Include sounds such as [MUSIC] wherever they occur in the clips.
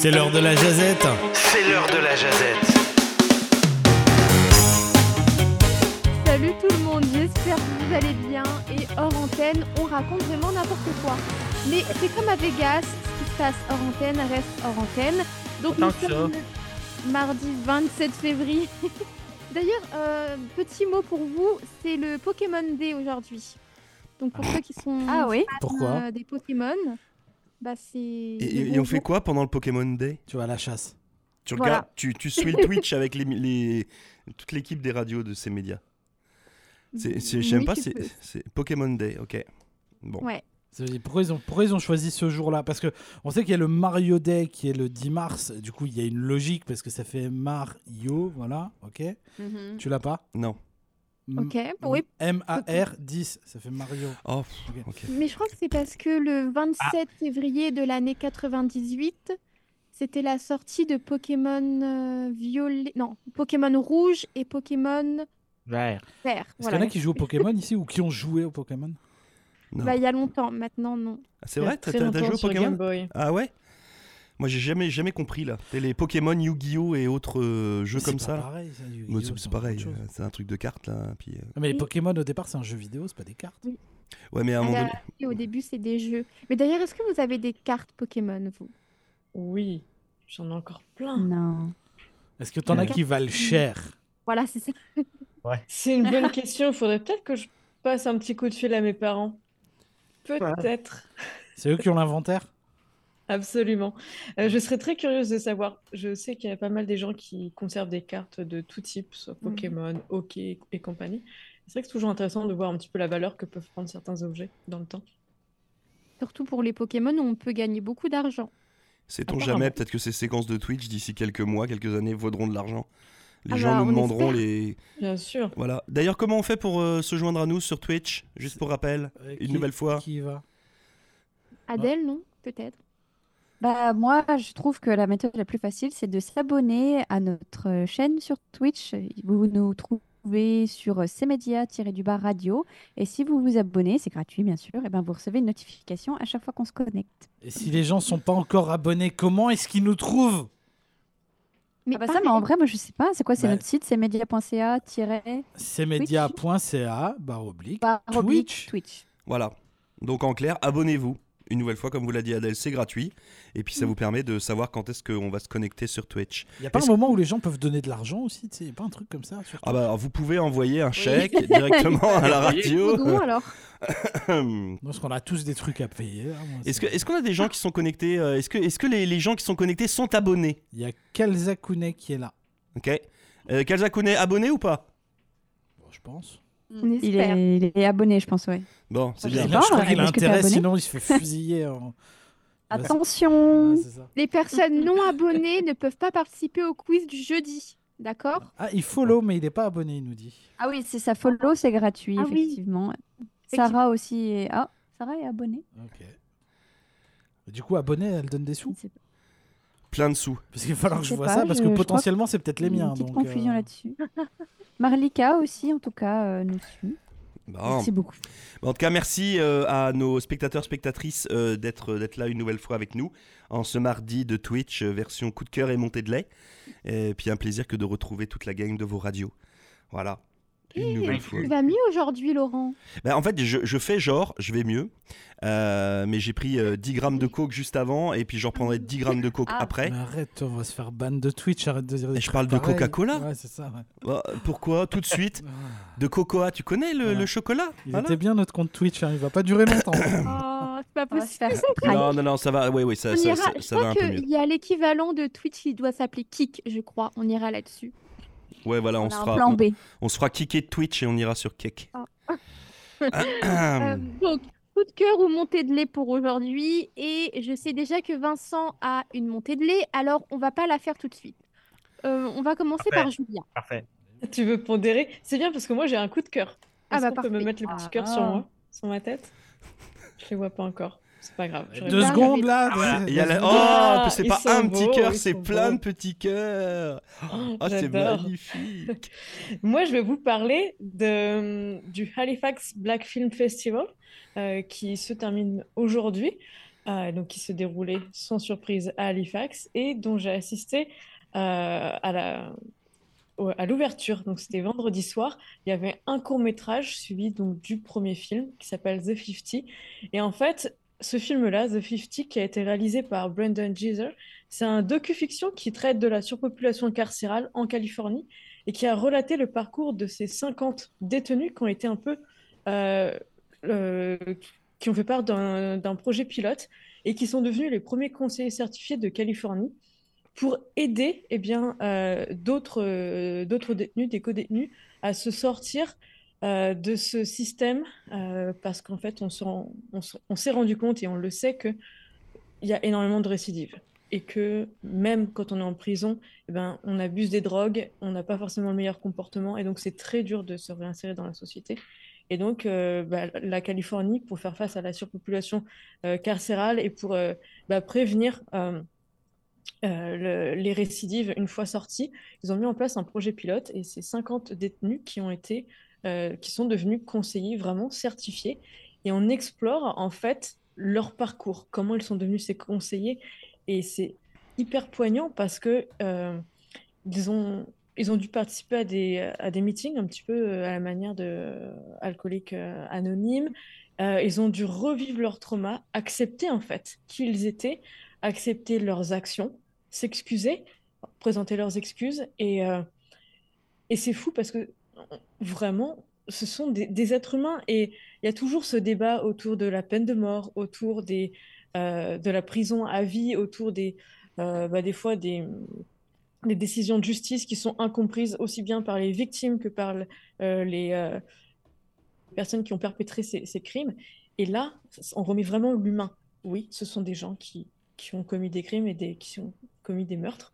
C'est l'heure de la jazette. C'est l'heure de la jazette. Salut tout le monde, j'espère que vous allez bien. Et hors antenne, on raconte vraiment n'importe quoi. Mais c'est comme à Vegas, ce qui se passe hors antenne reste hors antenne. Donc nous sommes le mardi 27 février. [LAUGHS] D'ailleurs, euh, petit mot pour vous, c'est le Pokémon Day aujourd'hui. Donc pour ceux qui sont Ah oui Pourquoi euh, des Pokémon, bah c'est. Et, on fait quoi pendant le Pokémon Day? Tu vas à la chasse. tu, Voilà. regardes, tu, tu suis le Twitch avec les, les- toute l'équipe des radios de ces médias. C'est, c'est- j'aime Oui, pas, c'est, Pokémon Day, ok. Bon. Ouais. Pourquoi ils, ont, pourquoi ils ont choisi ce jour-là? Parce que on sait qu'il y a le Mario Day qui est le 10 mars. Du coup, il y a une logique parce que ça fait Mario, voilà, ok. Tu l'as pas? Non. M- Ok, oui. M-A-R 10, ça fait Mario. Oh, pff, Ok. ok. Mais je crois que c'est parce que le 27 Ah. février de l'année 98, c'était la sortie de Pokémon euh, violet, non, Pokémon rouge et Pokémon Vert. vert. Est-ce Voilà. qu'il y en a qui jouent au Pokémon [LAUGHS] ici ou qui ont joué au Pokémon? Bah, il y a longtemps, maintenant non. Ah, c'est vrai T'as, joué au sur Game Pokémon Boy. Ah ouais? Moi, j'ai jamais, jamais compris là. Les Pokémon Yu-Gi-Oh! et autres euh, jeux comme ça. pareil, Moi, c'est, pareil, c'est un truc de cartes là. Puis, euh, Non, mais les Oui. Pokémon au départ, c'est un jeu vidéo, c'est pas des cartes. Ouais, mais à un Ah moment bah, donné. oui, au début, c'est des jeux. Mais d'ailleurs, est-ce que vous avez des cartes Pokémon, vous? Oui, j'en ai encore plein. Non. Est-ce que t'en as qui valent cher? Voilà, c'est ça. C'est une bonne [LAUGHS] question. Il faudrait peut-être que je passe un petit coup de fil à mes parents. Peut-être. C'est eux qui ont l'inventaire? Absolument. Euh, je serais très curieuse de savoir. Je sais qu'il y a pas mal des gens qui conservent des cartes de tout type, soit Mhm. Pokémon, hockey et compagnie. C'est vrai que c'est toujours intéressant de voir un petit peu la valeur que peuvent prendre certains objets dans le temps. Surtout pour les Pokémon, où on peut gagner beaucoup d'argent. Sait-on jamais, peut-être que ces séquences de Twitch d'ici quelques mois, quelques années vaudront de l'argent. Les Ah gens bah, nous on demanderont espère. les. Bien sûr. Voilà. D'ailleurs, comment on fait pour euh, se joindre à nous sur Twitch Juste pour rappel, Euh, une qui- nouvelle fois? Qui y va? Adèle, non Peut-être. Bah moi, je trouve que la méthode la plus facile, c'est de s'abonner à notre chaîne sur Twitch. Vous nous trouvez sur cmedia-du-bas radio. Et si vous vous abonnez, c'est gratuit bien sûr, et ben vous recevez une notification à chaque fois qu'on se connecte. Et si les gens sont pas encore abonnés, comment est-ce qu'ils nous trouvent? Mais Ah bah ça, mais en vrai, moi je sais pas, c'est quoi? C'est Bah- notre site, cmedia.ca cmedia.ca barre oblique barre oblique Twitch. Twitch. Voilà. Donc en clair, abonnez-vous. Une nouvelle fois, comme vous l'a dit Adèle, c'est gratuit. Et puis ça Mm. vous permet de savoir quand est-ce qu'on va se connecter sur Twitch. Il y a pas un moment où les gens peuvent donner de l'argent aussi, tu sais, y a pas un truc comme ça sur Ah bah vous pouvez envoyer un chèque [LAUGHS] directement à la radio. don, alors. [LAUGHS] Parce qu'on a tous des trucs à payer. hein, Est-ce que- c'est- est-ce qu'on a des gens qui sont connectés euh, Est-ce que, est-ce que les, les gens qui sont connectés sont abonnés? Il y a Kalzakune qui est là, Ok. Euh, Kalzakune, abonné ou pas? Bon, je pense. On Il est, il est abonné, je pense, ouais. Bon, c'est bien. là, je crois ouais, qu'il a intérêt, sinon il se fait fusiller. en- [LAUGHS] Attention ça. Les personnes non abonnées ne peuvent pas participer au quiz du jeudi. D'accord? Ah, il follow, mais il n'est pas abonné, il nous dit. Ah oui, c'est sa follow, c'est gratuit, Ah oui. effectivement. Sarah aussi est... Ah, Sarah est abonnée. Ok. Du coup, abonné, elle donne des Je sous? Ne sais pas. Plein de sous. Parce qu'il va falloir que Je vois pas, ça, parce que potentiellement, c'est peut-être les Il y a miens. Une petite donc, confusion euh, là-dessus. [LAUGHS] Marlika aussi, en tout cas, euh, nous suit. Bon. Merci beaucoup. En tout cas, merci euh, à nos spectateurs, spectatrices euh, d'être là une nouvelle fois avec nous en ce mardi de Twitch, version coup de cœur et montée de lait. Et puis un plaisir que de retrouver toute la gang de vos radios. Voilà. Une nouvelle fois. Tu vas mieux aujourd'hui, Laurent Ben, en fait, je, je fais genre, je vais mieux. Euh, mais j'ai pris euh, 10 grammes de coke juste avant et puis j'en prendrai 10 grammes de coke Ah. après. Mais arrête, on va se faire ban de Twitch, arrête de dire des Et je parle de. Coca-Cola Ouais, c'est ça. ouais. Bah, pourquoi? Tout de suite Ah. De cocoa, tu connais le, Voilà. le chocolat? Il Voilà. était bien notre compte Twitch, hein, il va pas durer longtemps. [COUGHS] Oh, c'est pas possible. Non, non, non, ça va, oui, oui, ça, On ça, ira- ça, je ça va crois un peu mieux. qu'il y a l'équivalent de Twitch qui doit s'appeler Kik, je crois. On ira là-dessus. Ouais, voilà, on, On se fera, on, se fera kicker de Twitch et on ira sur Kek. [COUGHS] Euh, donc, coup de cœur ou montée de lait pour aujourd'hui. Et je sais déjà que Vincent a une montée de lait, alors on va pas la faire tout de suite. Euh, on va commencer Parfait. par Julien. Parfait. Tu veux pondérer? C'est bien parce que moi j'ai un coup de cœur. Ah bah, peut me mettre le petit Ah, cœur sur ah. moi, sur ma tête? Je les vois pas encore. C'est pas grave. Deux secondes là. Il y a la-. Oh, Ah, c'est pas un petit cœur, c'est plein beaux. de petits cœurs. Oh, c'est j'adore. magnifique. [LAUGHS] Moi, je vais vous parler de, du Halifax Black Film Festival euh, qui se termine aujourd'hui. euh, donc qui se déroulait sans surprise à Halifax et dont j'ai assisté euh, à la à l'ouverture. Donc c'était vendredi soir. Il y avait un court métrage suivi donc du premier film qui s'appelle The 50. Et en fait, ce film-là, The 50, qui a été réalisé par Brendan Geiser, c'est un docu-fiction qui traite de la surpopulation carcérale en Californie et qui a relaté le parcours de ces 50 détenus qui ont été un peu euh, euh, qui ont fait part d'un projet pilote et qui sont devenus les premiers conseillers certifiés de Californie pour aider eh euh, d'autres détenus, des co-détenus, à se sortir euh, de ce système euh, parce qu'en fait, on s'est rendu compte et on le sait qu'il y a énormément de récidives et que même quand on est en prison, eh ben, on abuse des drogues, on n'a pas forcément le meilleur comportement et donc c'est très dur de se réinsérer dans la société. Et donc, euh, bah, la Californie, pour faire face à la surpopulation carcérale et pour bah, prévenir le- les récidives une fois sortis, ils ont mis en place un projet pilote et c'est 50 détenus qui ont été, euh, qui sont devenus conseillers vraiment certifiés. Et on explore en fait leur parcours, comment ils sont devenus ces conseillers. Et c'est hyper poignant parce que euh, ils ont, ils ont dû participer à des, à des meetings un petit peu euh, à la manière de Alcooliques Anonymes. Ils ont dû revivre leur trauma, accepter en fait qui ils étaient, accepter leurs actions, s'excuser, présenter leurs excuses. Et, et c'est fou parce que vraiment, ce sont des, êtres humains et il y a toujours ce débat autour de la peine de mort, autour des, euh, de la prison à vie, autour des, euh, bah, des fois des, des décisions de justice qui sont incomprises aussi bien par les victimes que par euh, les personnes qui ont perpétré ces, crimes. Et là, on remet vraiment l'humain. Oui, ce sont des gens qui, qui ont commis des crimes et qui ont commis des meurtres.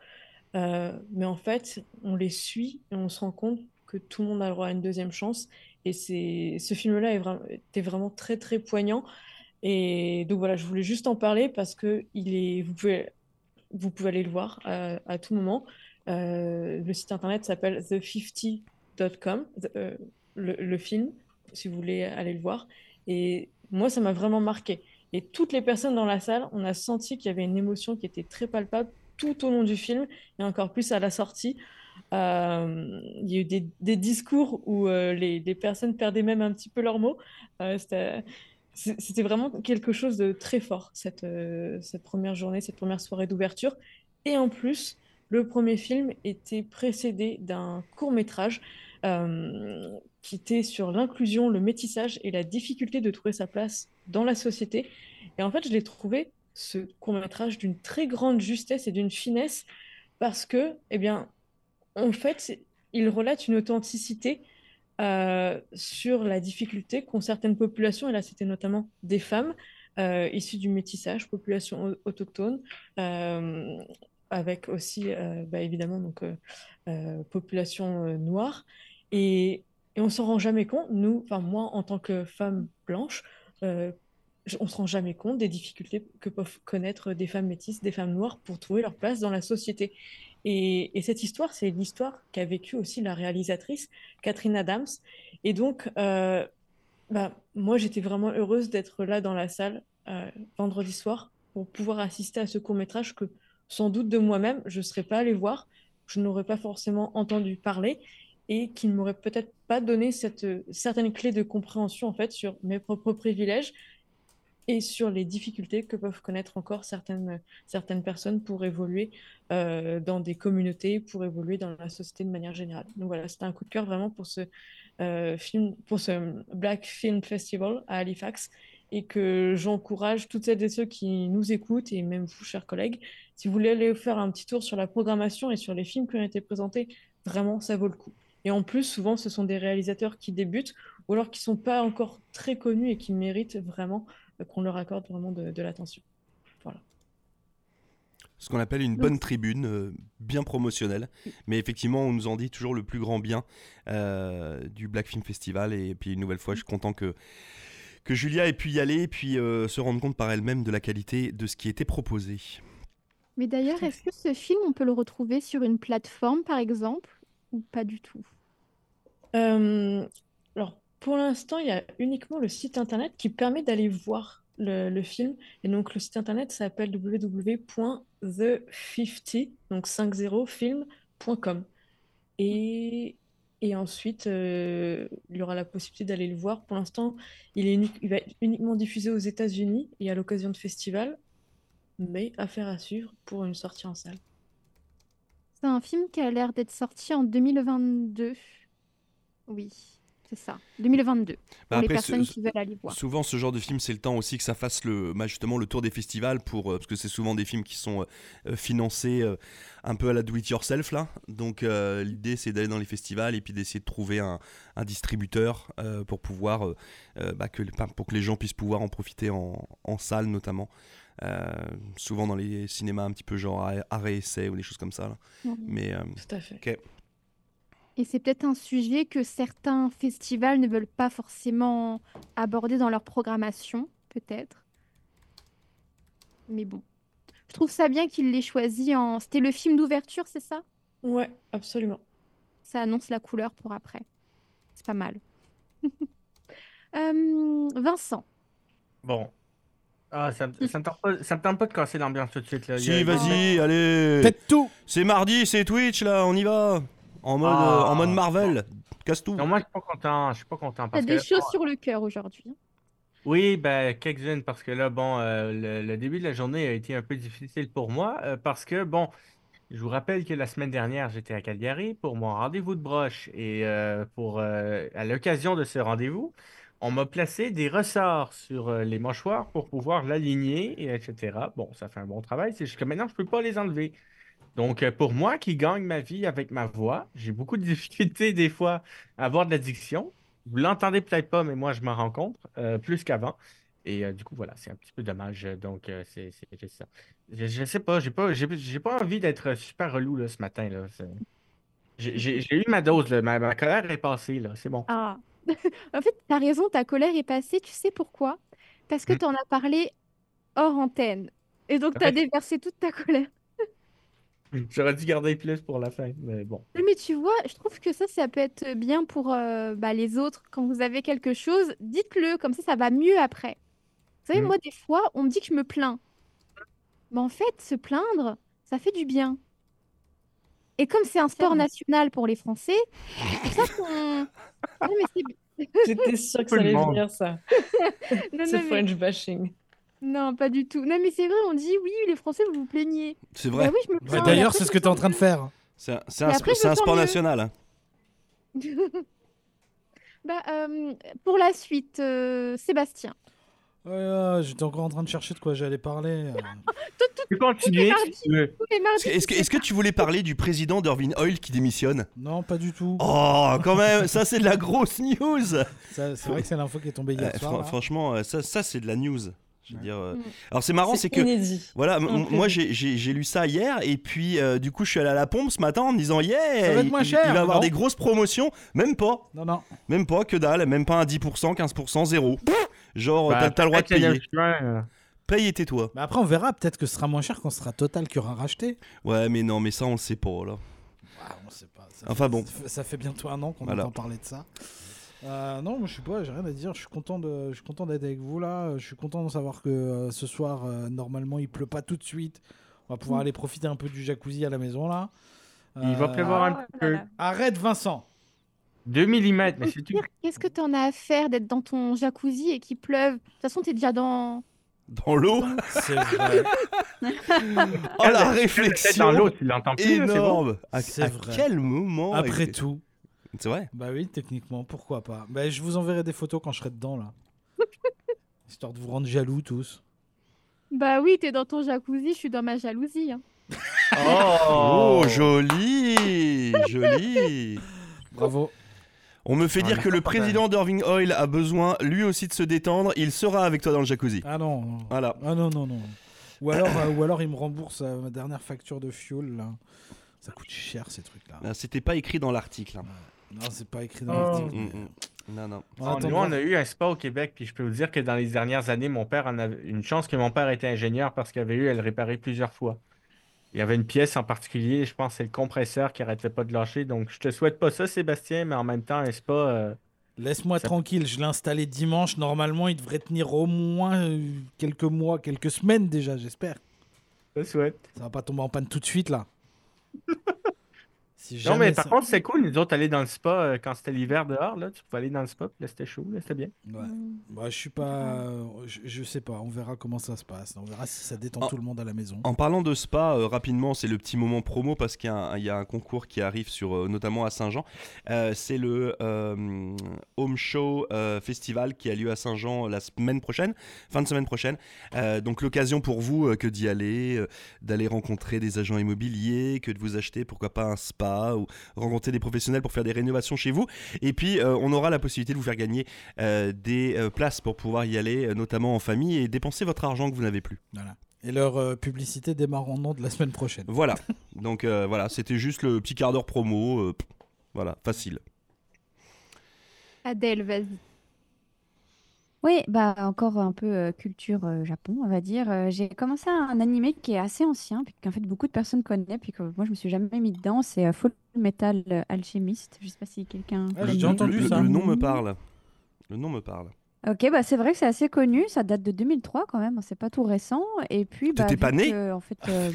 Mais en fait, on les suit et on se rend compte que tout le monde a le droit à une deuxième chance. Et c'est, ce film-là vra- était vraiment très, très poignant. Et donc voilà, je voulais juste en parler parce que il est, vous pouvez, vous pouvez aller le voir euh, à tout moment. Euh, le site internet s'appelle the50.com, the- euh, le film, si vous voulez aller le voir. Et moi, ça m'a vraiment marqué. Et toutes les personnes dans la salle, on a senti qu'il y avait une émotion qui était très palpable tout au long du film et encore plus à la sortie. Euh, il y a eu des, discours où euh, les, personnes perdaient même un petit peu leurs mots. Euh, c'était, vraiment quelque chose de très fort, cette, cette première journée, cette première soirée d'ouverture. Et en plus, le premier film était précédé d'un court métrage qui était sur l'inclusion, le métissage et la difficulté de trouver sa place dans la société. Et en fait, je l'ai trouvé, ce court métrage, d'une très grande justesse et d'une finesse parce que, eh bien, en fait, il relate une authenticité euh, sur la difficulté qu'ont certaines populations, et là c'était notamment des femmes euh, issues du métissage, population au- autochtone, euh, avec aussi bah, évidemment donc, population noire. Et, et on s'en rend jamais compte, nous, enfin moi en tant que femme blanche, on se rend jamais compte des difficultés que peuvent connaître des femmes métisses, des femmes noires pour trouver leur place dans la société. Et, et cette histoire, c'est l'histoire qu'a vécue aussi la réalisatrice Catherine Adams. Et donc, euh, bah, moi, j'étais vraiment heureuse d'être là dans la salle euh, vendredi soir pour pouvoir assister à ce court-métrage que, sans doute de moi-même, je ne serais pas allée voir, je n'aurais pas forcément entendu parler et qui ne m'aurait peut-être pas donné cette euh, certaine clé de compréhension en fait sur mes propres privilèges et sur les difficultés que peuvent connaître encore certaines, certaines personnes pour évoluer euh, dans des communautés, pour évoluer dans la société de manière générale. Donc voilà, c'était un coup de cœur vraiment pour ce euh, film, pour ce Black Film Festival à Halifax et que j'encourage toutes celles et ceux qui nous écoutent et même vous, chers collègues, si vous voulez aller faire un petit tour sur la programmation et sur les films qui ont été présentés, vraiment, ça vaut le coup. Et en plus, souvent, ce sont des réalisateurs qui débutent ou alors qui sont pas encore très connus et qui méritent vraiment qu'on leur accorde vraiment de, de l'attention. Voilà. Ce qu'on appelle une bonne tribune, euh, bien promotionnelle. Mais effectivement, on nous en dit toujours le plus grand bien euh, du Black Film Festival. Et puis, une nouvelle fois, je suis content que, que Julia ait pu y aller et puis euh, se rendre compte par elle-même de la qualité de ce qui était proposé. Mais d'ailleurs, est-ce que ce film, on peut le retrouver sur une plateforme, par exemple, ou pas du tout? Euh, alors, pour l'instant, il y a uniquement le site internet qui permet d'aller voir le, film. Et donc, le site internet s'appelle www.the50, donc 50film.com. Et, et ensuite, euh, il y aura la possibilité d'aller le voir. Pour l'instant, il, est il va être uniquement diffusé aux États-Unis et à l'occasion de festivals, mais affaire à suivre pour une sortie en salle. C'est un film qui a l'air d'être sorti en 2022. Oui, c'est ça. 2022. Pour Bah, les personnes ce- qui veulent aller voir. Souvent, ce genre de film, c'est le temps aussi que ça fasse le, bah, justement le tour des festivals, pour, euh, parce que c'est souvent des films qui sont euh, euh, financés euh, un peu à la do-it-yourself. là. Donc, euh, l'idée, c'est d'aller dans les festivals et puis d'essayer de trouver un, un distributeur euh, pour pouvoir, bah, que, pour que les gens puissent pouvoir en profiter en, en salle, notamment. Euh, souvent dans les cinémas un petit peu genre arrêt- arrêt-essai ou des choses comme ça. là. Mais euh, Tout à fait. ok. Et c'est peut-être un sujet que certains festivals ne veulent pas forcément aborder dans leur programmation, peut-être. Mais bon. Je trouve ça bien qu'il l'ait choisi en... C'était le film d'ouverture, c'est ça? Ouais, absolument. Ça annonce la couleur pour après. C'est pas mal. [LAUGHS] Euh, Vincent. Bon. Ah, ça, me- ça me tente pas, ça me tente pas de casser l'ambiance tout de suite. Là. Si, vas-y, allez. Faites tout C'est mardi, c'est Twitch là, on y va. En mode, Ah. euh, en mode Marvel. Casse tout. Non, moi, je suis pas content. Je suis pas content T'as des que... choses sur le cœur aujourd'hui. hein. Oui, ben, quelques-unes, parce que là, bon, euh, le, le début de la journée a été un peu difficile pour moi, euh, parce que, bon, je vous rappelle que la semaine dernière, j'étais à Calgary pour mon rendez-vous de broche, et euh, pour, euh, à l'occasion de ce rendez-vous, on m'a placé des ressorts sur euh, les mâchoires pour pouvoir l'aligner, et etc. Bon, ça fait un bon travail, c'est juste que maintenant, je peux pas les enlever. Donc, euh, pour moi qui gagne ma vie avec ma voix, j'ai beaucoup de [LAUGHS] difficultés des fois à avoir de l'addiction. Vous l'entendez peut-être pas, mais moi, je m'en rends compte euh, plus qu'avant. Et euh, du coup, voilà, c'est un petit peu dommage. Donc, euh, c'est ça. Je, je sais pas, j'ai pas, pas envie d'être super relou là, ce matin. Là. J'ai eu ma dose, là. Ma, ma colère est passée, là. C'est bon. Ah. [LAUGHS] En fait, t'as raison, ta colère est passée. Tu sais pourquoi? Parce que Hmm. t'en as parlé hors antenne. Et donc, t'as Ouais. déversé toute ta [LAUGHS] colère. [LAUGHS] J'aurais dû garder plus pour la fin, mais bon. Mais tu vois, je trouve que ça, ça peut être bien pour euh, bah, les autres. Quand vous avez quelque chose, dites-le, comme ça, ça va mieux après. Vous savez, Mhm. moi, des fois, on me dit que je me plains. Mais en fait, se plaindre, ça fait du bien. Et comme c'est un sport national pour les Français, c'est ça qu'on... [LAUGHS] Non, mais c'est... J'étais sûre que ça allait venir, ça. [LAUGHS] Non, Ce non, mais- French bashing. Non, pas du tout. Non, mais c'est vrai, on dit, oui, les Français, vous vous plaignez. C'est Bah vrai. oui, je me Bah, plains. et D'ailleurs, c'est ce que tu es en train de faire. C'est un, après, sp- sport mieux. national. hein. [LAUGHS] Bah, euh, pour la suite, euh, Sébastien. Ouais, ouais, J'étais encore en train de chercher de quoi j'allais parler. euh. [LAUGHS] Tu peux continuer mardi. si tu veux. Tous les mardis, Est-ce que, tu voulais parler du président d'Irving Oil qui démissionne? Non, pas du tout. Oh, quand même, [LAUGHS] ça c'est de la grosse news. C'est vrai que c'est l'info qui est tombée hier Euh, soir. là. franchement, ça, ça c'est de la news. Je veux dire. euh. Mm. Alors c'est marrant, c'est que inédit. voilà, moi j'ai- lu ça hier et puis euh, du coup je suis allé à la pompe ce matin en me disant yeah, Ça va être il- moins cher, il va avoir non des grosses promotions, même pas, Non, non. même pas que dalle, même pas un 10%, 15%, zéro. Genre Bah, t'as le droit de payer. 9 juin, euh, Paye et tais-toi. Mais après, on verra. Peut-être que ce sera moins cher quand ce sera Total qui aura racheté. Ouais, mais non, mais ça on le sait pas là. Ah, on sait pas. Ça Enfin fait- bon. Ça fait, ça fait bientôt un an qu'on Voilà. entend parler de ça. Euh, non, moi je sais pas, j'ai rien à dire. Je suis content de, je suis content d'être avec vous là. Je suis content de savoir que euh, ce soir, euh, normalement, il pleut pas tout de suite. On va pouvoir aller profiter un peu du jacuzzi à la maison là. Il va pleuvoir un Oh petit peu. Arrête, Vincent. 2 mm, mais c'est tout. Qu'est-ce que t'en as à faire d'être dans ton jacuzzi et qu'il pleuve? De toute façon, t'es déjà dans... Dans l'eau? C'est vrai. [LAUGHS] Oh la Peut-être dans réflexion l'eau, tu l'entends plus, bon. énorme. À, vrai. quel moment Après tout. C'est vrai. Bah oui, techniquement, pourquoi pas. Bah, je vous enverrai des photos quand je serai dedans là. [LAUGHS] Histoire de vous rendre jaloux tous. Bah oui, t'es dans ton jacuzzi, je suis dans ma jalousie. hein. [LAUGHS] Oh, joli, joli. Bravo. On me fait Ah, dire que le président d'Irving Oil a besoin lui aussi de se détendre. Il sera avec toi dans le jacuzzi. Ah non. non. Voilà. Ah non, non, non. Ou alors, euh, ou alors il me rembourse euh, ma dernière facture de fuel là. Ça coûte cher ces trucs là. Ah, C'était pas écrit dans l'article. hein. Non, c'est pas écrit dans Oh. l'article. Mm, mm. Non, non. On Ah, attend nous, on a eu un spa au Québec, puis je peux vous dire que dans les dernières années, mon père en avait une chance que mon père était ingénieur parce qu'il avait eu à le réparer plusieurs fois. Il y avait une pièce en particulier, je pense c'est le compresseur qui arrêtait pas de lâcher. Donc, je te souhaite pas ça, Sébastien, mais en même temps, un spa, euh, Laisse-moi Ça- tranquille, je l'ai installé dimanche. Normalement, il devrait tenir au moins euh, quelques mois, quelques semaines déjà, j'espère. Je le souhaite. Ça va pas tomber en panne tout de suite là. [LAUGHS] Si Non, mais par ça- contre, c'est cool. Nous autres, aller dans le spa euh, quand c'était l'hiver dehors, là, tu pouvais aller dans le spa, puis là, c'était chaud, là, c'était bien. Ouais. Bah, je suis pas. Je, je sais pas, on verra comment ça se passe. On verra si ça détend En- tout le monde à la maison. En parlant de spa, euh, rapidement, c'est le petit moment promo parce qu'il y, a un- il y a un concours qui arrive sur, euh, notamment à Saint-Jean. Euh, c'est le euh, Home Show euh, Festival qui a lieu à Saint-Jean la semaine prochaine, fin de semaine prochaine. Euh, donc l'occasion pour vous euh, que d'y aller, euh, d'aller rencontrer des agents immobiliers, que de vous acheter pourquoi pas un spa ou rencontrer des professionnels pour faire des rénovations chez vous. Et puis euh, on aura la possibilité de vous faire gagner euh, des euh, places pour pouvoir y aller, euh, notamment en famille et dépenser votre argent que vous n'avez plus. Voilà. Et leur euh, publicité démarre en nom de la semaine prochaine. Voilà. [LAUGHS] Donc euh, voilà, c'était juste le petit quart d'heure promo. euh, voilà, facile. Adèle, vas-y. Oui, bah encore un peu euh, culture euh, Japon, on va dire. Euh, j'ai commencé un animé qui est assez ancien, puis qu'en fait beaucoup de personnes connaissent, puis que moi je me suis jamais mis dedans. C'est euh, Full Metal Alchemist. Je sais pas si quelqu'un. Ah, j'ai connaît. entendu le, ça. le nom me parle. Le nom me parle. Ok, bah c'est vrai que c'est assez connu. Ça date de 2003 quand même. C'est pas tout récent. Et puis bah, T'étais pas vu né? que, en fait. [LAUGHS] euh,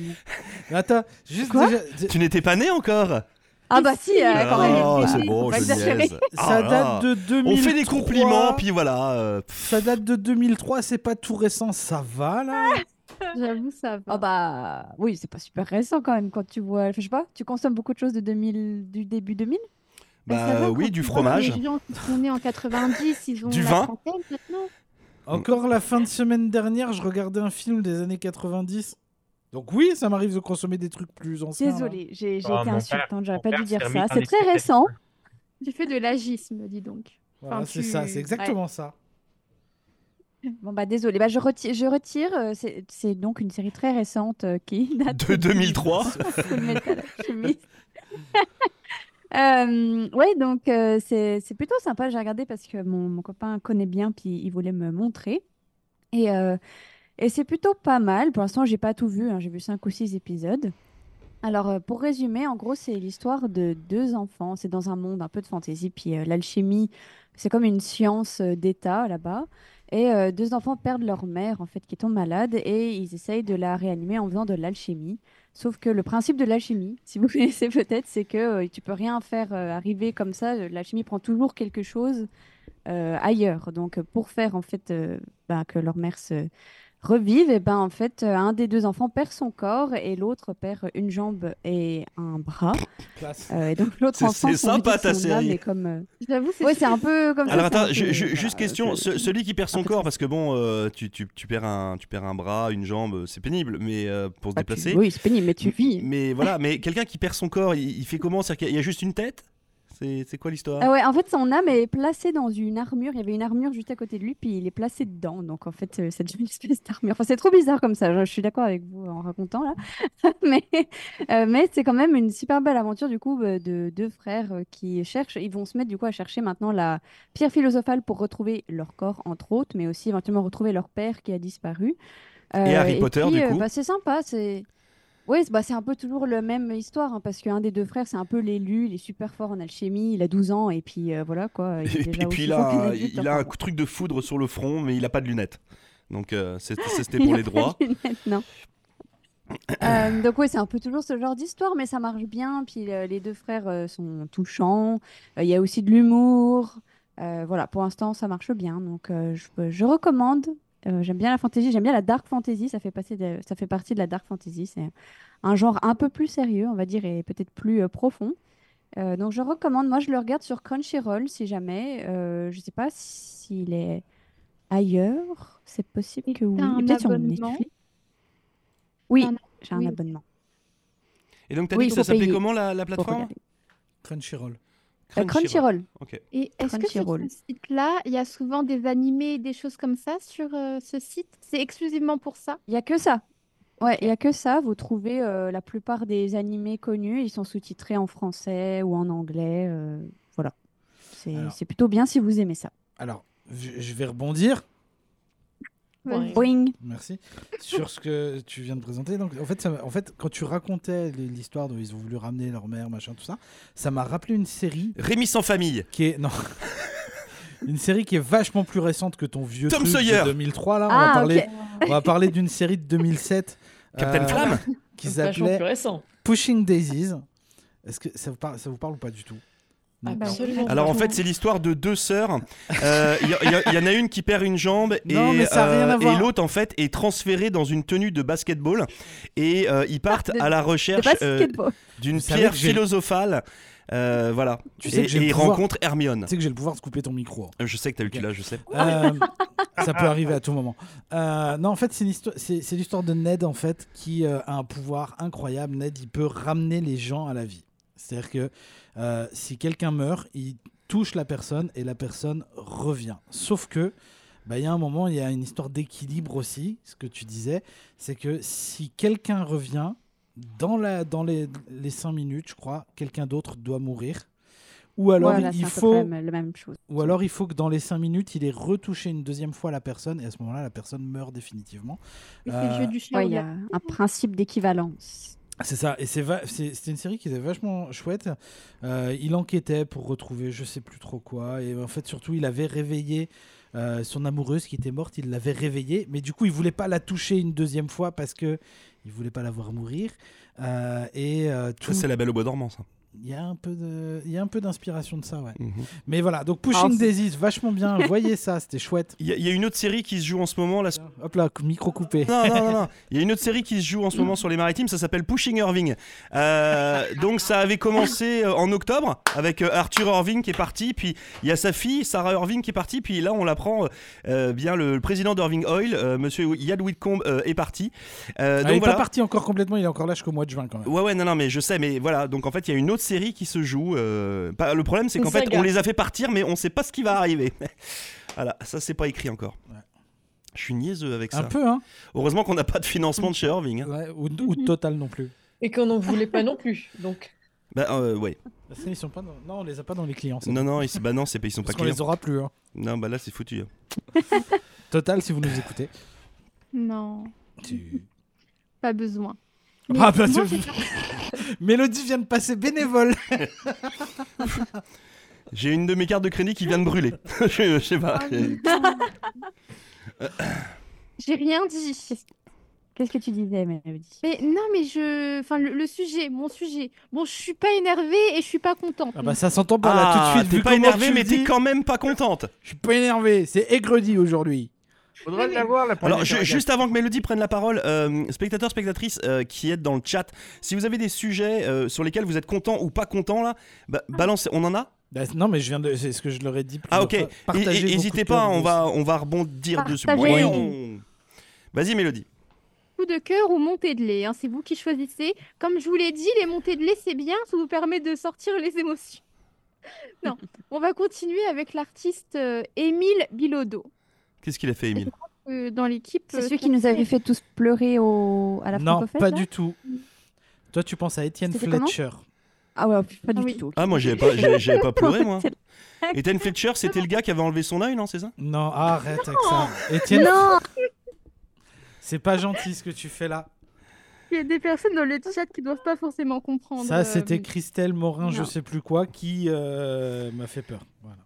Mais attends, juste Quoi? déjà- Tu n'étais pas né encore? Ah bah si, euh, quand même. Oh, c'est bon, je niaise. ça Ah date de 2003. On fait des compliments, puis voilà. euh. Ça date de 2003, c'est pas tout récent, ça va là? [LAUGHS] J'avoue, ça va. Ah bah oui, c'est pas super récent quand même quand tu vois. Je sais pas, tu consommes beaucoup de choses de 2000, du début 2000 Bah, ça va, oui, quand du tu vois fromage. Les gens qui sont nés en 90, ils ont Du la vin. trentaine maintenant. Encore la fin de semaine dernière, je regardais un film des années 90. Donc oui, ça m'arrive de consommer des trucs plus anciens. là. Désolée, j'ai j'ai Ah, été insultante, j'aurais pas dû dire ça. C'est très récent. Tu fais de l'agisme, dis donc. Voilà, Enfin, c'est tu- ça, c'est exactement ça. Bon bah désolée, bah, je retire. Je retire euh, c'est donc une série très récente euh, qui [LAUGHS] date De 2003. Full Metal Alchemist. Euh, ouais, donc euh, c'est c'est plutôt sympa. J'ai regardé parce que mon, mon copain connaît bien, puis il voulait me montrer. Et, euh, et c'est plutôt pas mal. Pour l'instant, j'ai pas tout vu. hein. J'ai vu cinq ou six épisodes. Alors, euh, pour résumer, en gros, c'est l'histoire de deux enfants. C'est dans un monde un peu de fantaisie. Puis euh, l'alchimie, c'est comme une science euh, d'État là-bas. Et deux enfants perdent leur mère, en fait, qui tombe malade. Et ils essayent de la réanimer en faisant de l'alchimie. Sauf que le principe de l'alchimie, [LAUGHS] si vous connaissez peut-être, c'est que euh, tu peux rien faire arriver comme ça. L'alchimie prend toujours quelque chose ailleurs. Donc, pour faire en fait bah, que leur mère se revive, et ben en fait, euh, un des deux enfants perd son corps et l'autre perd une jambe et un bras. Classe. Euh, et donc l'autre C'est- enfant, c'est sympa, ta série. comme. euh, J'avoue, c'est Ouais, c'est un peu comme. Alors attends, juste question, euh, ce- celui qui perd son corps, parce que bon, euh, tu, tu, tu perds un, tu perds un bras, une jambe, c'est pénible, mais euh, pour se bah, tu- déplacer. Oui, c'est pénible, mais tu vis. Mais voilà, mais quelqu'un qui perd son corps, il, il fait comment? C'est-à-dire qu'il y a juste une tête? C'est quoi l'histoire? Ah ouais, en fait, son âme est placée dans une armure. Il y avait une armure juste à côté de lui, puis il est placé dedans. Donc, en fait, euh, c'est devenu une espèce d'armure. Enfin, c'est trop bizarre comme ça. Je, je suis d'accord avec vous en racontant là. [LAUGHS] mais euh, mais c'est quand même une super belle aventure, du coup, euh, de deux frères euh, qui cherchent. Ils vont se mettre, du coup, à chercher maintenant la pierre philosophale pour retrouver leur corps, entre autres, mais aussi éventuellement retrouver leur père qui a disparu. Et Harry Potter, puis, du euh, coup bah, C'est sympa. C'est. Oui, c'est bah, c'est un peu toujours la même histoire, hein, parce qu'un des deux frères, c'est un peu l'élu, il est super fort en alchimie, il a 12 ans, et puis euh, voilà quoi. il [LAUGHS] est Et, déjà puis- puis aussi il a, [LAUGHS] adulte, il a enfin, un coup- truc de foudre sur le front, mais il a pas de lunettes. Donc euh, c'était [LAUGHS] il pour les pas de droits. lunettes, non. [CLEARS THROAT] Euh, donc oui, c'est un peu toujours ce genre d'histoire, mais ça marche bien. Puis euh, les deux frères euh, sont touchants. Il y a aussi de l'humour. Voilà, pour l'instant, ça marche bien. Donc je, je recommande. Euh, j'aime bien la fantasy, j'aime bien la dark fantasy. Ça fait, passer de- ça fait partie de la dark fantasy. C'est un genre un peu plus sérieux, on va dire, et peut-être plus euh, profond. Euh, donc je recommande. Moi, je le regarde sur Crunchyroll, si jamais. Euh, je sais pas s'il est ailleurs. C'est possible que oui. peut-être sur abonnement Netflix. Oui, j'ai un oui. abonnement. Et donc t'as Oui, dit que ça s'appelait comment la, plateforme? Crunchyroll. Crunchyroll. Ok. Et est-ce que sur Crunchyroll. ce site-là, il y a souvent des animés, des choses comme ça sur euh, ce site? C'est exclusivement pour ça? Il y a que ça. Ouais, il y a que ça. Vous trouvez euh, la plupart des animés connus, ils sont sous-titrés en français ou en anglais. euh, voilà. C'est plutôt bien si vous aimez ça. Alors, je vais rebondir. Boing. Merci. Sur ce que tu viens de présenter. Donc, en fait, ça en fait quand tu racontais l'histoire dont ils ont voulu ramener leur mère, machin, tout ça, ça m'a rappelé une série Rémi sans famille. qui est. Non. [LAUGHS] Une série qui est vachement plus récente que ton vieux Tom truc Sawyer. de 2003. Là, on Ah, va parler, on va parler d'une série de 2007 Captain euh, Flamme qui s'appelait. Pushing Daisies. Est-ce que ça vous parle, ça vous parle ou pas du tout? Absolument. Alors en fait, c'est l'histoire de deux sœurs. Euh, Il y, il y en a une qui perd une jambe [LAUGHS] et, euh, et l'autre en fait est transférée dans une tenue de basketball et euh, ils partent De- [LAUGHS] à la recherche euh, d'une pierre philosophale. Euh, voilà. Tu sais et que j'ai et pouvoir- rencontrent Hermione. Tu sais que j'ai le pouvoir de couper ton micro. Je sais que t'as eu tu l'as, je sais. Euh, [LAUGHS] ça peut arriver à tout moment. Euh, non, en fait, c'est l'histoire, de Ned en fait qui euh, a un pouvoir incroyable. Ned, il peut ramener les gens à la vie. C'est-à-dire que euh, si quelqu'un meurt, il touche la personne et la personne revient. Sauf que bah, il y a un moment, il y a une histoire d'équilibre aussi. Ce que tu disais, c'est que si quelqu'un revient dans la dans les les cinq minutes, je crois, quelqu'un d'autre doit mourir. Ou alors Voilà, il faut près la même chose. ou alors il faut que dans les 5 minutes, il ait retouché une deuxième fois la personne et à ce moment-là, la personne meurt définitivement. Oui, c'est le Euh, jeu du chat. Ouais, ou il y a un principe d'équivalence. C'est ça, et c'est c'était une série qui était vachement chouette. Euh, il enquêtait pour retrouver je sais plus trop quoi, et en fait surtout il avait réveillé euh, son amoureuse qui était morte, il l'avait réveillée, mais du coup il voulait pas la toucher une deuxième fois parce que il voulait pas la voir mourir. Euh, et tout, c'est la belle au bois dormant, ça. Il y a un peu de, il y a un peu d'inspiration de ça, ouais. Mhm. Mais voilà, donc Pushing Daisies, vachement bien, [LAUGHS] voyez ça, c'était chouette. Il y, a- il y a une autre série qui se joue en ce moment là. Hop là, micro coupé. Non, non, non, non. [LAUGHS] Il y a une autre série qui se joue en ce moment sur les maritimes, ça s'appelle Pushing Irving. Euh, donc ça avait commencé euh, en octobre avec euh, Arthur Irving qui est parti, puis il y a sa fille Sarah Irving qui est partie, puis là on l'apprend euh, bien le, le président d'Irving Oil, euh, Monsieur Yad Whitcomb euh, est parti. Euh, Ah, donc il est voilà. pas parti encore complètement, il est encore là jusqu'au mois de juin quand même. Ouais ouais non non mais je sais mais voilà donc en fait il y a une autre série qui se joue euh, pas- le problème c'est qu'en fait on les a fait partir mais on sait pas ce qui va arriver [LAUGHS] voilà ça c'est pas écrit encore Ouais. je suis niaiseux avec ça Un peu, hein heureusement qu'on n'a pas de financement de chez Irving hein. ouais, ou, [LAUGHS] Total non plus. Et qu'on n'en voulait pas non plus. Donc, bah euh, ouais sont pas dans- Non, on les a pas dans les clients. non non ils, bah non c'est pas ils sont pas Parce qu'on clients les aura plus. hein. non bah là c'est foutu hein. Total, si vous nous écoutez. Non, Tu- pas besoin. Mais Ah, bah, moi, tu- [LAUGHS] Mélodie vient de passer bénévole. [LAUGHS] j'ai une de mes cartes de crédit qui vient de brûler je, [LAUGHS] je sais pas Ah, J'ai rien dit. Qu'est-ce que tu disais, Mélodie? Mais non, mais je. Enfin, le, le sujet, mon sujet. Bon, je suis pas énervée et je suis pas contente. Ah bah ça s'entend pas là tout de ah suite. t'es pas comment énervé tu mais t'es quand même pas contente Je suis pas énervé, c'est aigredi aujourd'hui. Faudra Oui, mais- l'avoir la Alors, ju- juste avant que Mélodie prenne la parole, euh, spectateurs, spectatrices euh, qui êtes dans le chat, si vous avez des sujets euh, sur lesquels vous êtes content ou pas content là, bah, balancez. On en a Bah, non, mais je viens de. C'est ce que je leur ai dit. Ah ok. N'hésitez pas, on va, on va rebondir dessus. Partagez. Voyons. Vas-y Mélodie. Coup de cœur ou montée de lait, hein, c'est vous qui choisissez. Comme je vous l'ai dit, les montées de lait, c'est bien, ça vous permet de sortir les émotions. Non, on va continuer avec l'artiste euh, Émile Bilodeau. Qu'est-ce qu'il a fait, Émile dans l'équipe. C'est euh, celui qui nous avait fait tous pleurer au... à la Non, Francofest pas là du tout. Toi, tu penses à Étienne Fletcher. Ah ouais, pas du Ah oui. tout. Ah, moi, j'avais pas, j'avais j'avais pas pleuré, [LAUGHS] moi. Ethan Fletcher, c'était le gars qui avait enlevé son œil, non C'est ça Non, arrête avec ça. Étienne, Non c'est pas gentil ce que tu fais là. Il y a des personnes dans le chat qui doivent pas forcément comprendre. Ça, euh, c'était Christelle Morin, je non. sais plus quoi, qui euh, m'a fait peur. Voilà.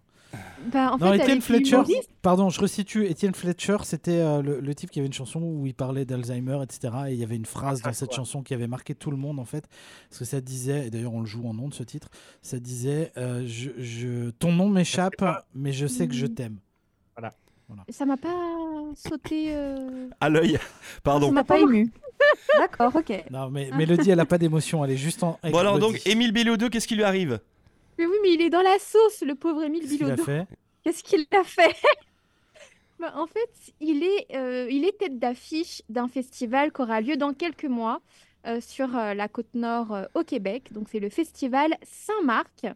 Bah, en non, Étienne Fletcher, humoriste. pardon, je resitue. Étienne Fletcher, c'était euh, le, le type qui avait une chanson où il parlait d'Alzheimer, etc. Et il y avait une phrase dans cette chanson qui avait marqué tout le monde, en fait. Parce que ça disait, et d'ailleurs on le joue en nom de ce titre, ça disait euh, je, je- Ton nom m'échappe, mais je sais que je t'aime. Ça m'a pas sauté. euh, À l'œil. Ça Pardon. m'a pas ému. D'accord, ok. Non, mais Mélodie, elle a pas d'émotion, elle est juste en. Bon, alors, donc. Émile Béliodeux, qu'est-ce qui lui arrive? Mais oui, mais il est dans la sauce, le pauvre Émile Bilodeau. Qu'est-ce qu'il a fait? [LAUGHS] Bah, En fait, il est, euh, il est tête d'affiche d'un festival qui aura lieu dans quelques mois euh, sur euh, la côte nord au Québec. Donc, c'est le festival Saint-Marc.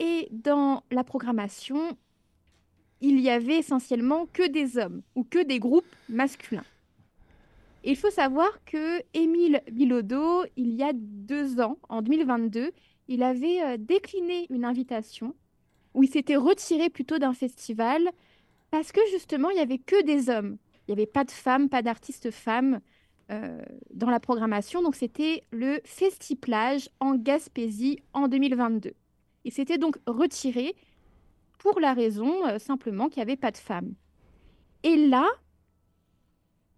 Et dans la programmation, il y avait essentiellement que des hommes ou que des groupes masculins. Et il faut savoir que Émile Bilodeau, il y a deux ans, en 2022, il avait euh, décliné une invitation où il s'était retiré plutôt d'un festival parce que justement, il n'y avait que des hommes. Il n'y avait pas de femmes, pas d'artistes femmes euh, dans la programmation. Donc, c'était le Festiplage en Gaspésie en 2022. Il s'était donc retiré pour la raison euh, simplement qu'il n'y avait pas de femmes. Et là,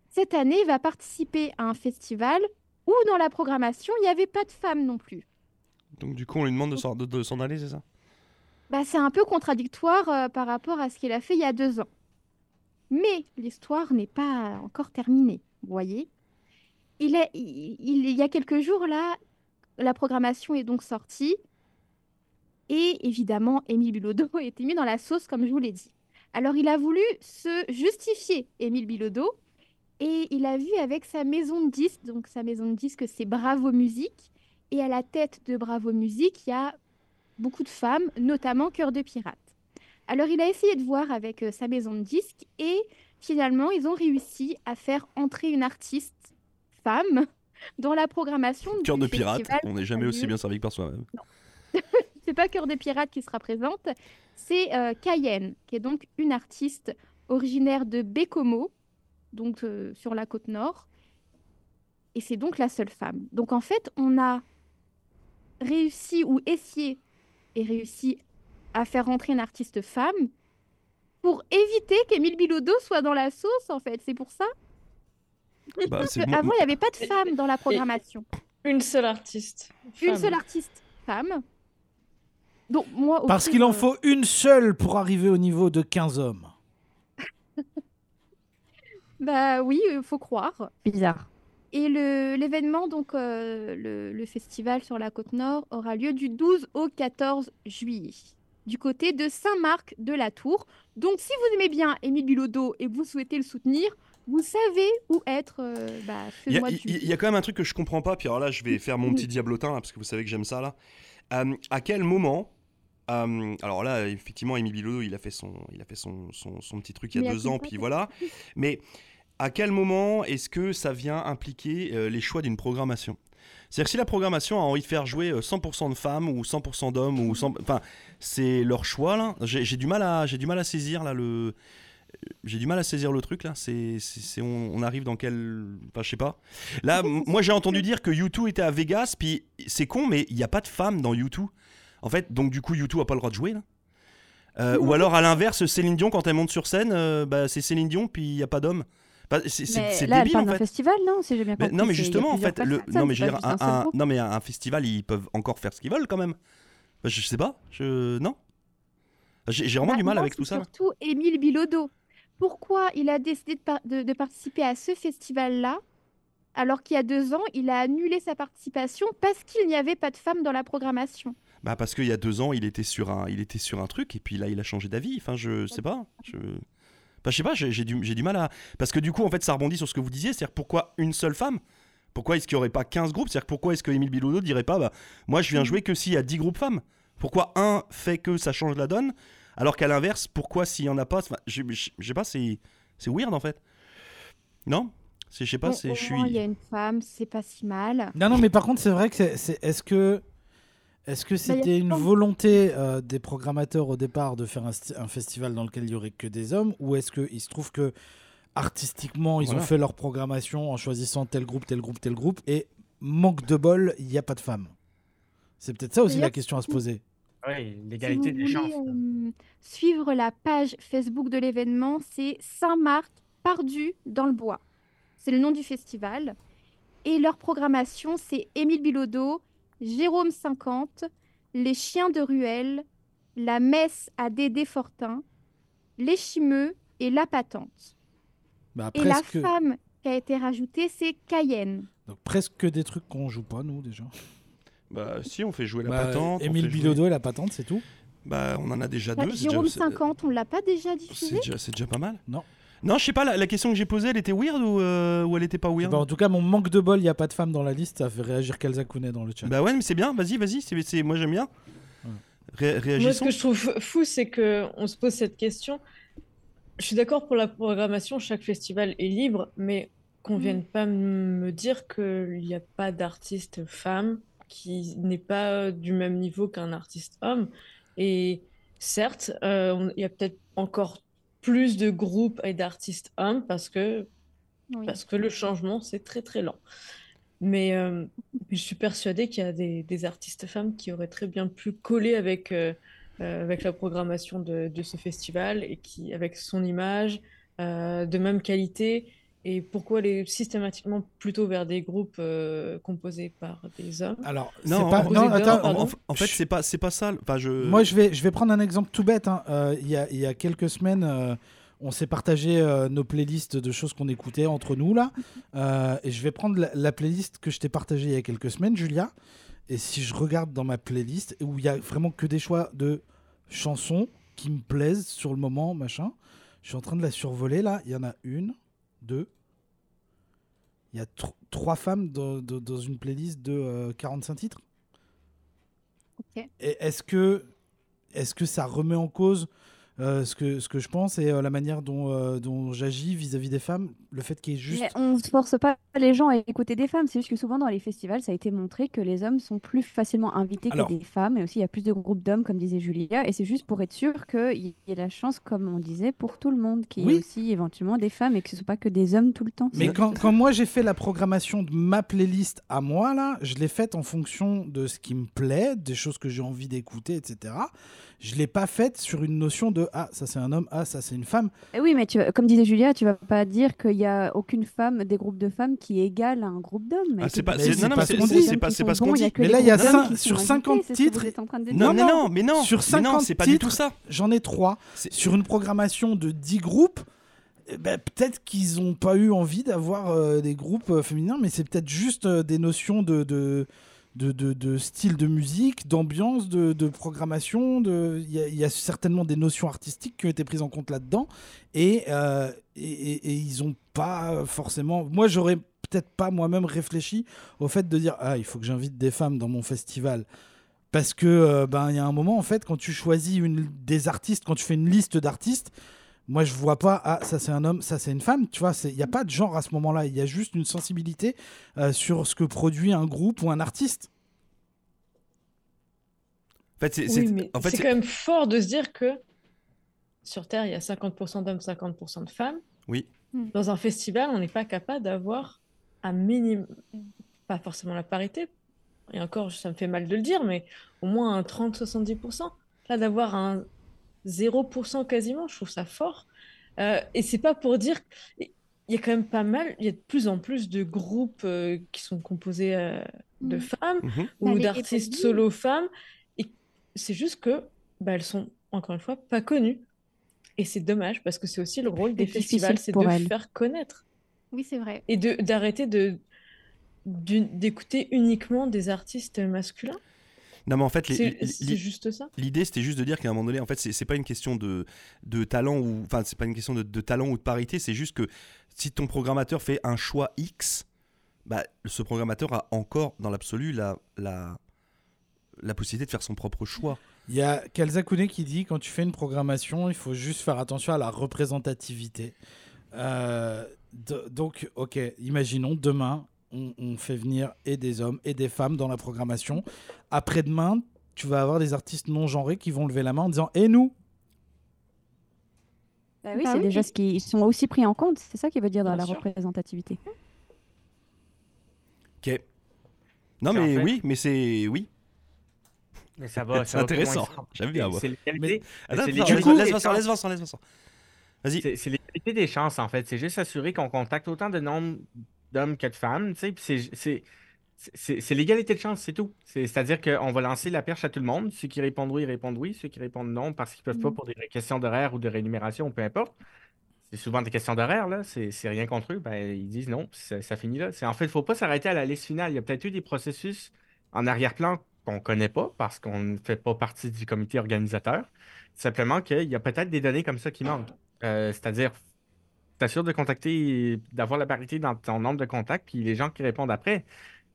cette année, il va participer à un festival où dans la programmation, il n'y avait pas de femmes non plus. Donc du coup, on lui demande de s'en aller, c'est ça? Bah, c'est un peu contradictoire euh, par rapport à ce qu'il a fait il y a deux ans. Mais l'histoire n'est pas encore terminée, vous voyez? Il, est, y a quelques jours, là, la programmation est donc sortie. Et évidemment, Émile Bilodeau [LAUGHS] a été mis dans la sauce, comme je vous l'ai dit. Alors, il a voulu se justifier, Émile Bilodeau, et il a vu avec sa maison de disques, donc sa maison de disques, c'est Bravo Musique. Et à la tête de Bravo Musique, il y a beaucoup de femmes, notamment Cœur de Pirate. Alors il a essayé de voir avec euh, sa maison de disques et finalement ils ont réussi à faire entrer une artiste femme dans la programmation Cœur de pirate, on n'est jamais aussi bien servi que par soi-même. [LAUGHS] C'est pas Cœur de Pirate qui sera présente, c'est euh, Cayenne, qui est donc une artiste originaire de Bécomo, donc euh, sur la côte nord. Et c'est donc la seule femme. Donc en fait, on a réussi ou essayé et réussi à faire rentrer une artiste femme pour éviter qu'Émile Bilodeau soit dans la sauce, en fait. C'est pour ça. Bah, Parce que avant, il n'y avait pas de femme dans la programmation. Une seule artiste. Une seule artiste femme. Donc moi, Parce qu'il en euh, faut une seule pour arriver au niveau de 15 hommes. [LAUGHS] Bah oui, il faut croire. Bizarre. Et l'événement, donc euh, le, le festival sur la côte nord, aura lieu du 12 au 14 juillet, du côté de Saint-Marc de la Tour. Donc si vous aimez bien Émile Bilodeau et que vous souhaitez le soutenir, vous savez où être euh, bah, Il y, a, y quand même un truc que je comprends pas, puis alors là je vais [LAUGHS] faire mon petit diablotin, là, parce que vous savez que j'aime ça là. Euh, à quel moment euh, alors là, effectivement, Émile Bilodeau, il a fait son, il a fait son, son, son petit truc il y a deux ans, puis voilà. Mais à quel moment est-ce que ça vient impliquer euh, les choix d'une programmation? C'est-à-dire si la programmation a envie de faire jouer euh, 100% de femmes ou 100% d'hommes ou 100... enfin, c'est leur choix. J'ai du mal à, saisir là le, j'ai du mal à saisir le truc là. C'est, on, arrive dans quel, enfin, je sais pas. Là, moi j'ai entendu dire que U2 était à Vegas, puis c'est con, mais il n'y a pas de femmes dans U2. En fait, donc du coup U2 a pas le droit de jouer. Euh, ou alors à l'inverse, Céline Dion quand elle monte sur scène, euh, bah, c'est Céline Dion puis il y a pas d'hommes. C'est, débile en fait. festival, non Si j'ai bien compris. non, mais justement, en fait, non, mais un, non, mais festival, ils peuvent encore faire ce qu'ils veulent quand même. Bah, je sais pas, je non. J'ai vraiment Bah, du mal avec tout ça. Surtout Émile Bilodeau. Pourquoi il a décidé de, par- de- de participer à ce festival-là, alors qu'il y a deux ans, il a annulé sa participation parce qu'il n'y avait pas de femmes dans la programmation? Bah parce qu'il y a deux ans, il était sur un, il était sur un truc et puis là, il a changé d'avis. Enfin, je sais pas. Je, bah, je sais pas. J'ai j'ai du, j'ai du mal à. Parce que du coup, en fait, ça rebondit sur ce que vous disiez, c'est-à-dire pourquoi une seule femme? Pourquoi est-ce qu'il n'y aurait pas 15 groupes? C'est-à-dire pourquoi est-ce que Émile Bilodeau dirait pas, bah, moi, je viens jouer que s'il y a 10 groupes femmes? Pourquoi un fait que ça change la donne? Alors qu'à l'inverse, pourquoi s'il y en a pas enfin, Je je- je sais pas, c'est c'est weird en fait. Non? C'est- Je sais pas, Bon, c'est au je suis. il y a une femme, c'est pas si mal. Non, non, mais par contre, c'est vrai que c'est. c'est- Est-ce que. Est-ce que Bah, c'était une volonté euh, des programmateurs au départ de faire un, sti- un festival dans lequel il y aurait que des hommes ou est-ce qu'il se trouve que artistiquement ils ont fait leur programmation en choisissant tel groupe, tel groupe, tel groupe et manque de bol, il n'y a pas de femmes? C'est peut-être ça aussi la question à se poser. Oui, Si l'égalité des chances. euh, suivre la page Facebook de l'événement, c'est Saint-Marc Pardu dans le bois. C'est le nom du festival. Et leur programmation, c'est Émile Bilodeau, Jérôme 50, Les Chiens de Ruelle, La Messe à Dédé Fortin, Les Chimeux et La Patente. Bah, Et la femme qui a été rajoutée, c'est Cayenne. donc, presque des trucs qu'on joue pas nous déjà. Bah si, on fait jouer la Bah, patente. Émile jouer- Bilodeau et la patente, c'est tout Bah on en a déjà Bah, deux. Jérôme déjà- c'est- 50, on l'a pas déjà C'est diffusé déjà, c'est déjà pas mal. Non. Non, je sais pas, la, la question que j'ai posée, elle était weird ou, euh, ou elle était pas weird? Ben, En tout cas, mon manque de bol, il n'y a pas de femme dans la liste, ça fait réagir Kelza Kounet dans le chat. Bah ouais, mais c'est bien, vas-y, vas-y, c'est, c'est- moi j'aime bien. Ré- Moi, ce que je trouve fou, c'est que on se pose cette question. Je suis d'accord pour la programmation, chaque festival est libre, mais qu'on Mm. vienne pas me dire qu'il n'y a pas d'artiste femme qui n'est pas du même niveau qu'un artiste homme. Et certes, euh, on- il y a peut-être encore plus de groupes et d'artistes hommes parce que Oui. parce que le changement, c'est très très lent. Mais euh, je suis persuadée qu'il y a des, des artistes femmes qui auraient très bien pu coller avec, euh, euh, avec la programmation de, de ce festival et qui, avec son image euh, de même qualité. Et pourquoi aller systématiquement plutôt vers des groupes euh, composés par des hommes? Alors, Non, pas. Non, en- attends. En, en fait, c'est pas, c'est pas ça. Enfin, je... Moi, je vais, je vais prendre un exemple tout bête. hein. Euh, Il y, a, il y a quelques semaines, euh, on s'est partagé euh, nos playlists de choses qu'on écoutait entre nous là. [LAUGHS] Euh, et je vais prendre la, la playlist que je t'ai partagée il y a quelques semaines, Julia. Et si je regarde dans ma playlist, où il y a vraiment que des choix de chansons qui me plaisent sur le moment, machin. Je suis en train de la survoler là. Il y en a une, deux. Il y a tr- trois femmes dans, dans- dans une playlist de euh, 45 titres. Ok. Et Est-ce que, est que ça remet en cause euh, ce, que, ce que je pense et euh, la manière dont, euh, dont j'agis vis-à-vis des femmes Le fait qu'il y ait juste. Mais on ne force pas les gens à écouter des femmes. C'est juste que souvent dans les festivals, ça a été montré que les hommes sont plus facilement invités Alors- que des femmes. Et aussi, il y a plus de groupes d'hommes, comme disait Julia. Et c'est juste pour être sûr qu'il y ait la chance, comme on disait, pour tout le monde, qu'il y Oui. ait aussi éventuellement des femmes et que ce ne soit pas que des hommes tout le temps. Mais quand, quand moi j'ai fait la programmation de ma playlist à moi, là, je l'ai faite en fonction de ce qui me plaît, des choses que j'ai envie d'écouter, etc. Je l'ai pas faite sur une notion de ah, ça c'est un homme, ah, ça c'est une femme. Eh Oui, mais tu comme disait Julia, tu vas pas dire qu'il y a aucune femme, des groupes de femmes qui égale à un groupe d'hommes. Ah, Et c'est pas- c'est- non, non, mais qui c'est- pas- pas ce qu'on dit. Mais là, il y a cinq- sur sont 50 invités, c'est ce que vous titres. êtes en train de Non, non, non, mais non. Sur mais non, 50 c'est pas titres, du tout ça. J'en ai trois. Sur une programmation de 10 groupes, eh ben, peut-être qu'ils n'ont pas eu envie d'avoir euh, des groupes euh, féminins, mais c'est peut-être juste euh, des notions de, de, de, de- de style de musique, d'ambiance, de, de programmation. Il y, a- certainement des notions artistiques qui ont été prises en compte là-dedans. Et, euh, et ils n'ont pas forcément... Moi, j'aurais peut-être pas moi-même réfléchi au fait de dire, ah, il faut que j'invite des femmes dans mon festival. Parce que euh, ben il y a un moment en fait quand tu choisis une des artistes, quand tu fais une liste d'artistes, moi je vois pas ah ça c'est un homme, ça c'est une femme, tu vois, il y a pas de genre à ce moment-là, il y a juste une sensibilité euh, sur ce que produit un groupe ou un artiste. En fait, c'est Oui, en fait, quand même fort de se dire que sur Terre, il y a 50% d'hommes, 50% de femmes. Oui. Hmm. Dans un festival, on n'est pas capable d'avoir un minimum, pas forcément la parité, et encore, ça me fait mal de le dire, mais au moins un 30-70%. Là, d'avoir un 0% quasiment, je trouve ça fort. Euh, et c'est pas pour dire. Il y a quand même pas mal, il y a de plus en plus de groupes euh, qui sont composés euh, de Mm. femmes Mhm. ou Bah, d'artistes solo femmes. Et c'est juste que bah, elles sont, encore une fois, pas connues. Et c'est dommage parce que c'est aussi le rôle des festivals, c'est de elles. faire connaître Oui, c'est vrai. et de d'arrêter de d'écouter uniquement des artistes masculins. Non, mais en fait, C'est juste ça. L'idée, c'était juste de dire qu'à un moment donné, en fait, c'est c'est pas une question de, de talent ou, enfin, c'est pas une question de, de talent ou de parité. C'est juste que si ton programmateur fait un choix X, bah, ce programmateur a encore, dans l'absolu, la, la, la possibilité de faire son propre choix. Il y a Kalzakune qui dit quand tu fais une programmation, il faut juste faire attention à la représentativité. Euh, donc, ok, imaginons demain, on, on fait venir et des hommes et des femmes dans la programmation. Après-demain, tu vas avoir des artistes non genrés qui vont lever la main en disant Et nous Bah oui, Bah c'est oui. déjà ce qui ils sont aussi pris en compte. C'est ça qui veut dire dans Bien la sûr. représentativité. Ok. Non, en mais fait- oui, mais c'est. Oui. Mais ça va, C'est intéressant. J'aime bien. C'est l'égalité l'égalité laisse, Vincent, chances. laisse Vincent, laisse Vincent. Vas-y. C'est c'est l'égalité des chances, en fait. C'est juste s'assurer qu'on contacte autant de nombre d'hommes que de femmes. tu sais, c'est- l'égalité de chance, c'est tout. C'est- C'est-à-dire qu'on va lancer la perche à tout le monde. Ceux qui répondent oui, répondent oui. Ceux qui répondent non parce qu'ils peuvent pas Mhm. pour des questions d'horaire ou de rémunération, peu importe. C'est souvent des questions d'horaire, là. C'est rien contre eux. Ben, ils disent non, ça, finit là. En fait, il faut pas s'arrêter à la liste finale. Il y a peut-être eu des processus en arrière-plan qu'on connaît pas parce qu'on ne fait pas partie du comité organisateur. Simplement qu'il y a peut-être des données comme ça qui manquent. Euh, C'est-à-dire, t'assures de contacter, d'avoir la parité dans ton nombre de contacts, puis les gens qui répondent après.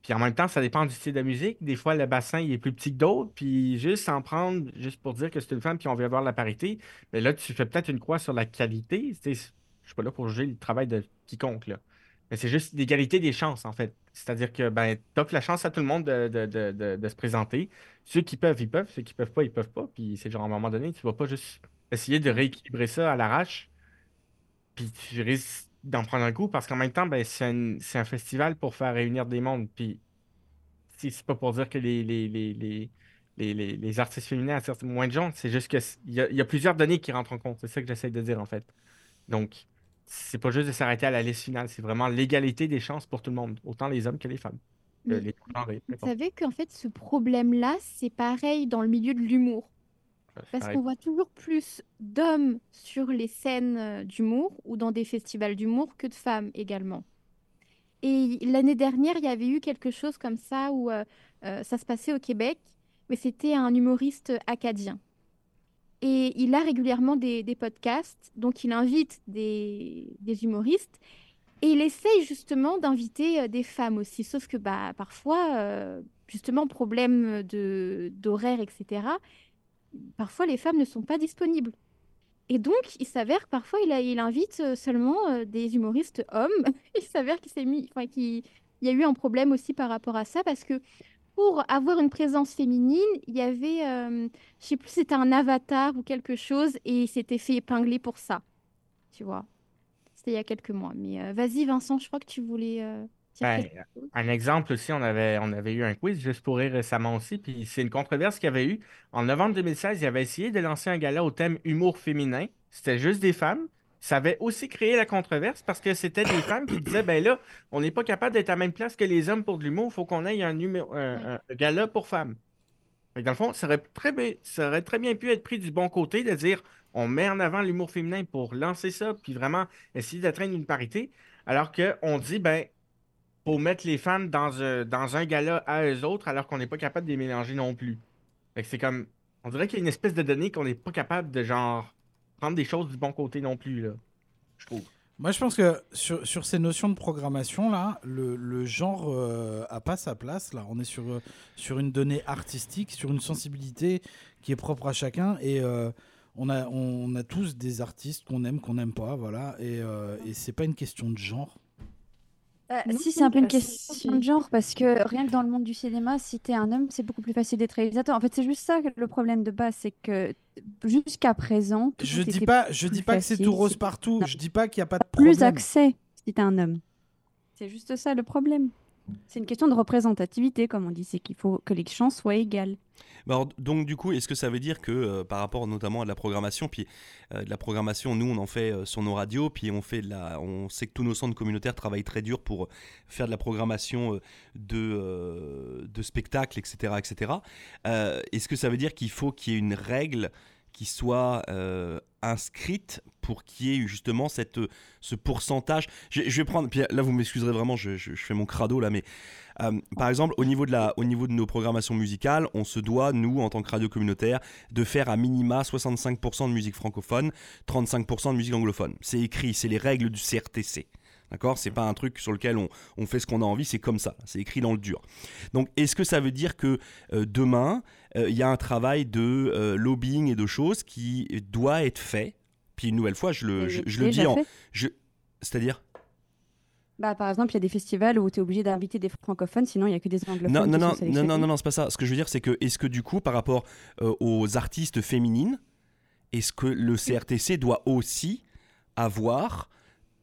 Puis en même temps, ça dépend du style de musique. Des fois, le bassin il est plus petit que d'autres. Puis juste s'en prendre, juste pour dire que c'est une femme, puis on veut avoir la parité, mais là, tu fais peut-être une croix sur la qualité. Je suis pas là pour juger le travail de quiconque, là. Mais c'est juste l'égalité des chances, en fait. C'est-à-dire que ben, tu offres la chance à tout le monde de, de- de- de- de se présenter. Ceux qui peuvent, ils peuvent. Ceux qui peuvent pas, ils peuvent pas. Puis c'est genre, à un moment donné, tu vas pas juste essayer de rééquilibrer ça à l'arrache. Puis tu risques d'en prendre un coup parce qu'en même temps, ben, c'est un, festival pour faire réunir des mondes. Puis c'est pas pour dire que les, les, les, les, les, les- les artistes féminins certains moins de gens. C'est juste qu'il y a, y a plusieurs données qui rentrent en compte. C'est ça que j'essaie de dire, en fait. Donc, c'est pas juste de s'arrêter à la liste finale, c'est vraiment l'égalité des chances pour tout le monde, autant les hommes que les femmes. les peu Vous savez qu'en fait, ce problème-là, c'est pareil dans le milieu de l'humour. Parce qu'on voit toujours plus d'hommes sur les scènes euh, d'humour ou dans des festivals d'humour que de femmes également. Et l'année dernière, il y avait eu quelque chose comme ça où euh, euh, ça se passait au Québec, mais c'était un humoriste acadien. Et il a régulièrement des, des podcasts, donc il invite des, des humoristes et il essaye justement d'inviter des femmes aussi. Sauf que bah, parfois, euh, justement, problème de, d'horaire, etc., parfois les femmes ne sont pas disponibles. Et donc, il s'avère que parfois, il, invite euh, seulement euh, des humoristes hommes. [LAUGHS] il s'avère qu'il s'est mis, enfin, y a eu un problème aussi par rapport à ça parce que pour avoir une présence féminine, il y avait, euh, je sais plus, c'était un avatar ou quelque chose et il s'était fait épingler pour ça. Tu vois? C'était il y a quelques mois. Mais euh, vas-y, Vincent, je crois que tu voulais Ben, un exemple aussi, on avait, on avait eu un quiz juste pour rire récemment aussi, puis c'est une controverse qu'il y avait eu. En novembre 2016, il avait essayé de lancer un gala au thème humour féminin. C'était juste des femmes. Ça avait aussi créé la controverse parce que c'était des femmes qui disaient, ben là, on n'est pas capable d'être à la même place que les hommes pour de l'humour, il faut qu'on ait un, numéro, un, gala pour femmes. Dans le fond, ça aurait, très bien, ça aurait très bien pu être pris du bon côté de dire on met en avant l'humour féminin pour lancer ça, puis vraiment essayer d'atteindre une parité, alors qu'on dit, ben, faut mettre les femmes dans un, dans un gala à eux autres, alors qu'on n'est pas capable de les mélanger non plus. C'est comme, on dirait qu'il y a une espèce de donnée qu'on n'est pas capable de genre prendre des choses du bon côté non plus, là. Je trouve. Moi, je pense que sur, sur ces notions de programmation, là, le, le genre euh, a pas sa place. Là, on est sur, euh, sur une donnée artistique, sur une sensibilité qui est propre à chacun. Et euh, on, a, on a tous des artistes qu'on aime, qu'on n'aime pas. Voilà. Et, euh, et c'est pas une question de genre. Non, si, c'est un peu une question de genre, parce que rien que dans le monde du cinéma, si t'es un homme, c'est beaucoup plus facile d'être réalisateur. En fait, c'est juste ça le problème de base, c'est que jusqu'à présent, tout Je dis était pas, je dis plus pas que c'est facile, tout rose c'est- partout. Non. Je dis pas qu'il n'y a pas de plus problème. accès si t'es un homme. C'est juste ça le problème. C'est une question de représentativité, comme on dit, c'est qu'il faut que les chances soient égales. Bah donc du coup, est-ce que ça veut dire que euh, par rapport notamment à de la programmation, puis euh, de la programmation, nous on en fait euh, sur nos radios, puis on fait de on sait que tous nos centres communautaires travaillent très dur pour faire de la programmation de de spectacles, etc., etc. Est-ce que ça veut dire qu'il faut qu'il y ait une règle qui soit euh, inscrite pour qu'il y ait justement cette, ce pourcentage je, vais prendre, là vous m'excuserez vraiment, je, fais mon crado là, mais euh, par exemple, au niveau, de la, au niveau de nos programmations musicales, on se doit, nous, en tant que radio communautaire, de faire à minima 65% de musique francophone, 35% de musique anglophone. C'est écrit, c'est les règles du CRTC. D'accord? C'est pas un truc sur lequel on, on fait ce qu'on a envie, c'est comme ça. C'est écrit dans le dur. Donc, est-ce que ça veut dire que euh, demain, il y a un travail de euh, lobbying et de choses qui doit être fait Puis une nouvelle fois, je le, je, je le Déjà dis en. je- C'est-à-dire Bah, par exemple, il y a des festivals où tu es obligé d'inviter des francophones, sinon il n'y a que des anglophones Non, qui non, sont non, non, non, c'est pas ça. Ce que je veux dire, c'est que, est-ce que du coup, par rapport euh, aux artistes féminines, est-ce que le CRTC doit aussi avoir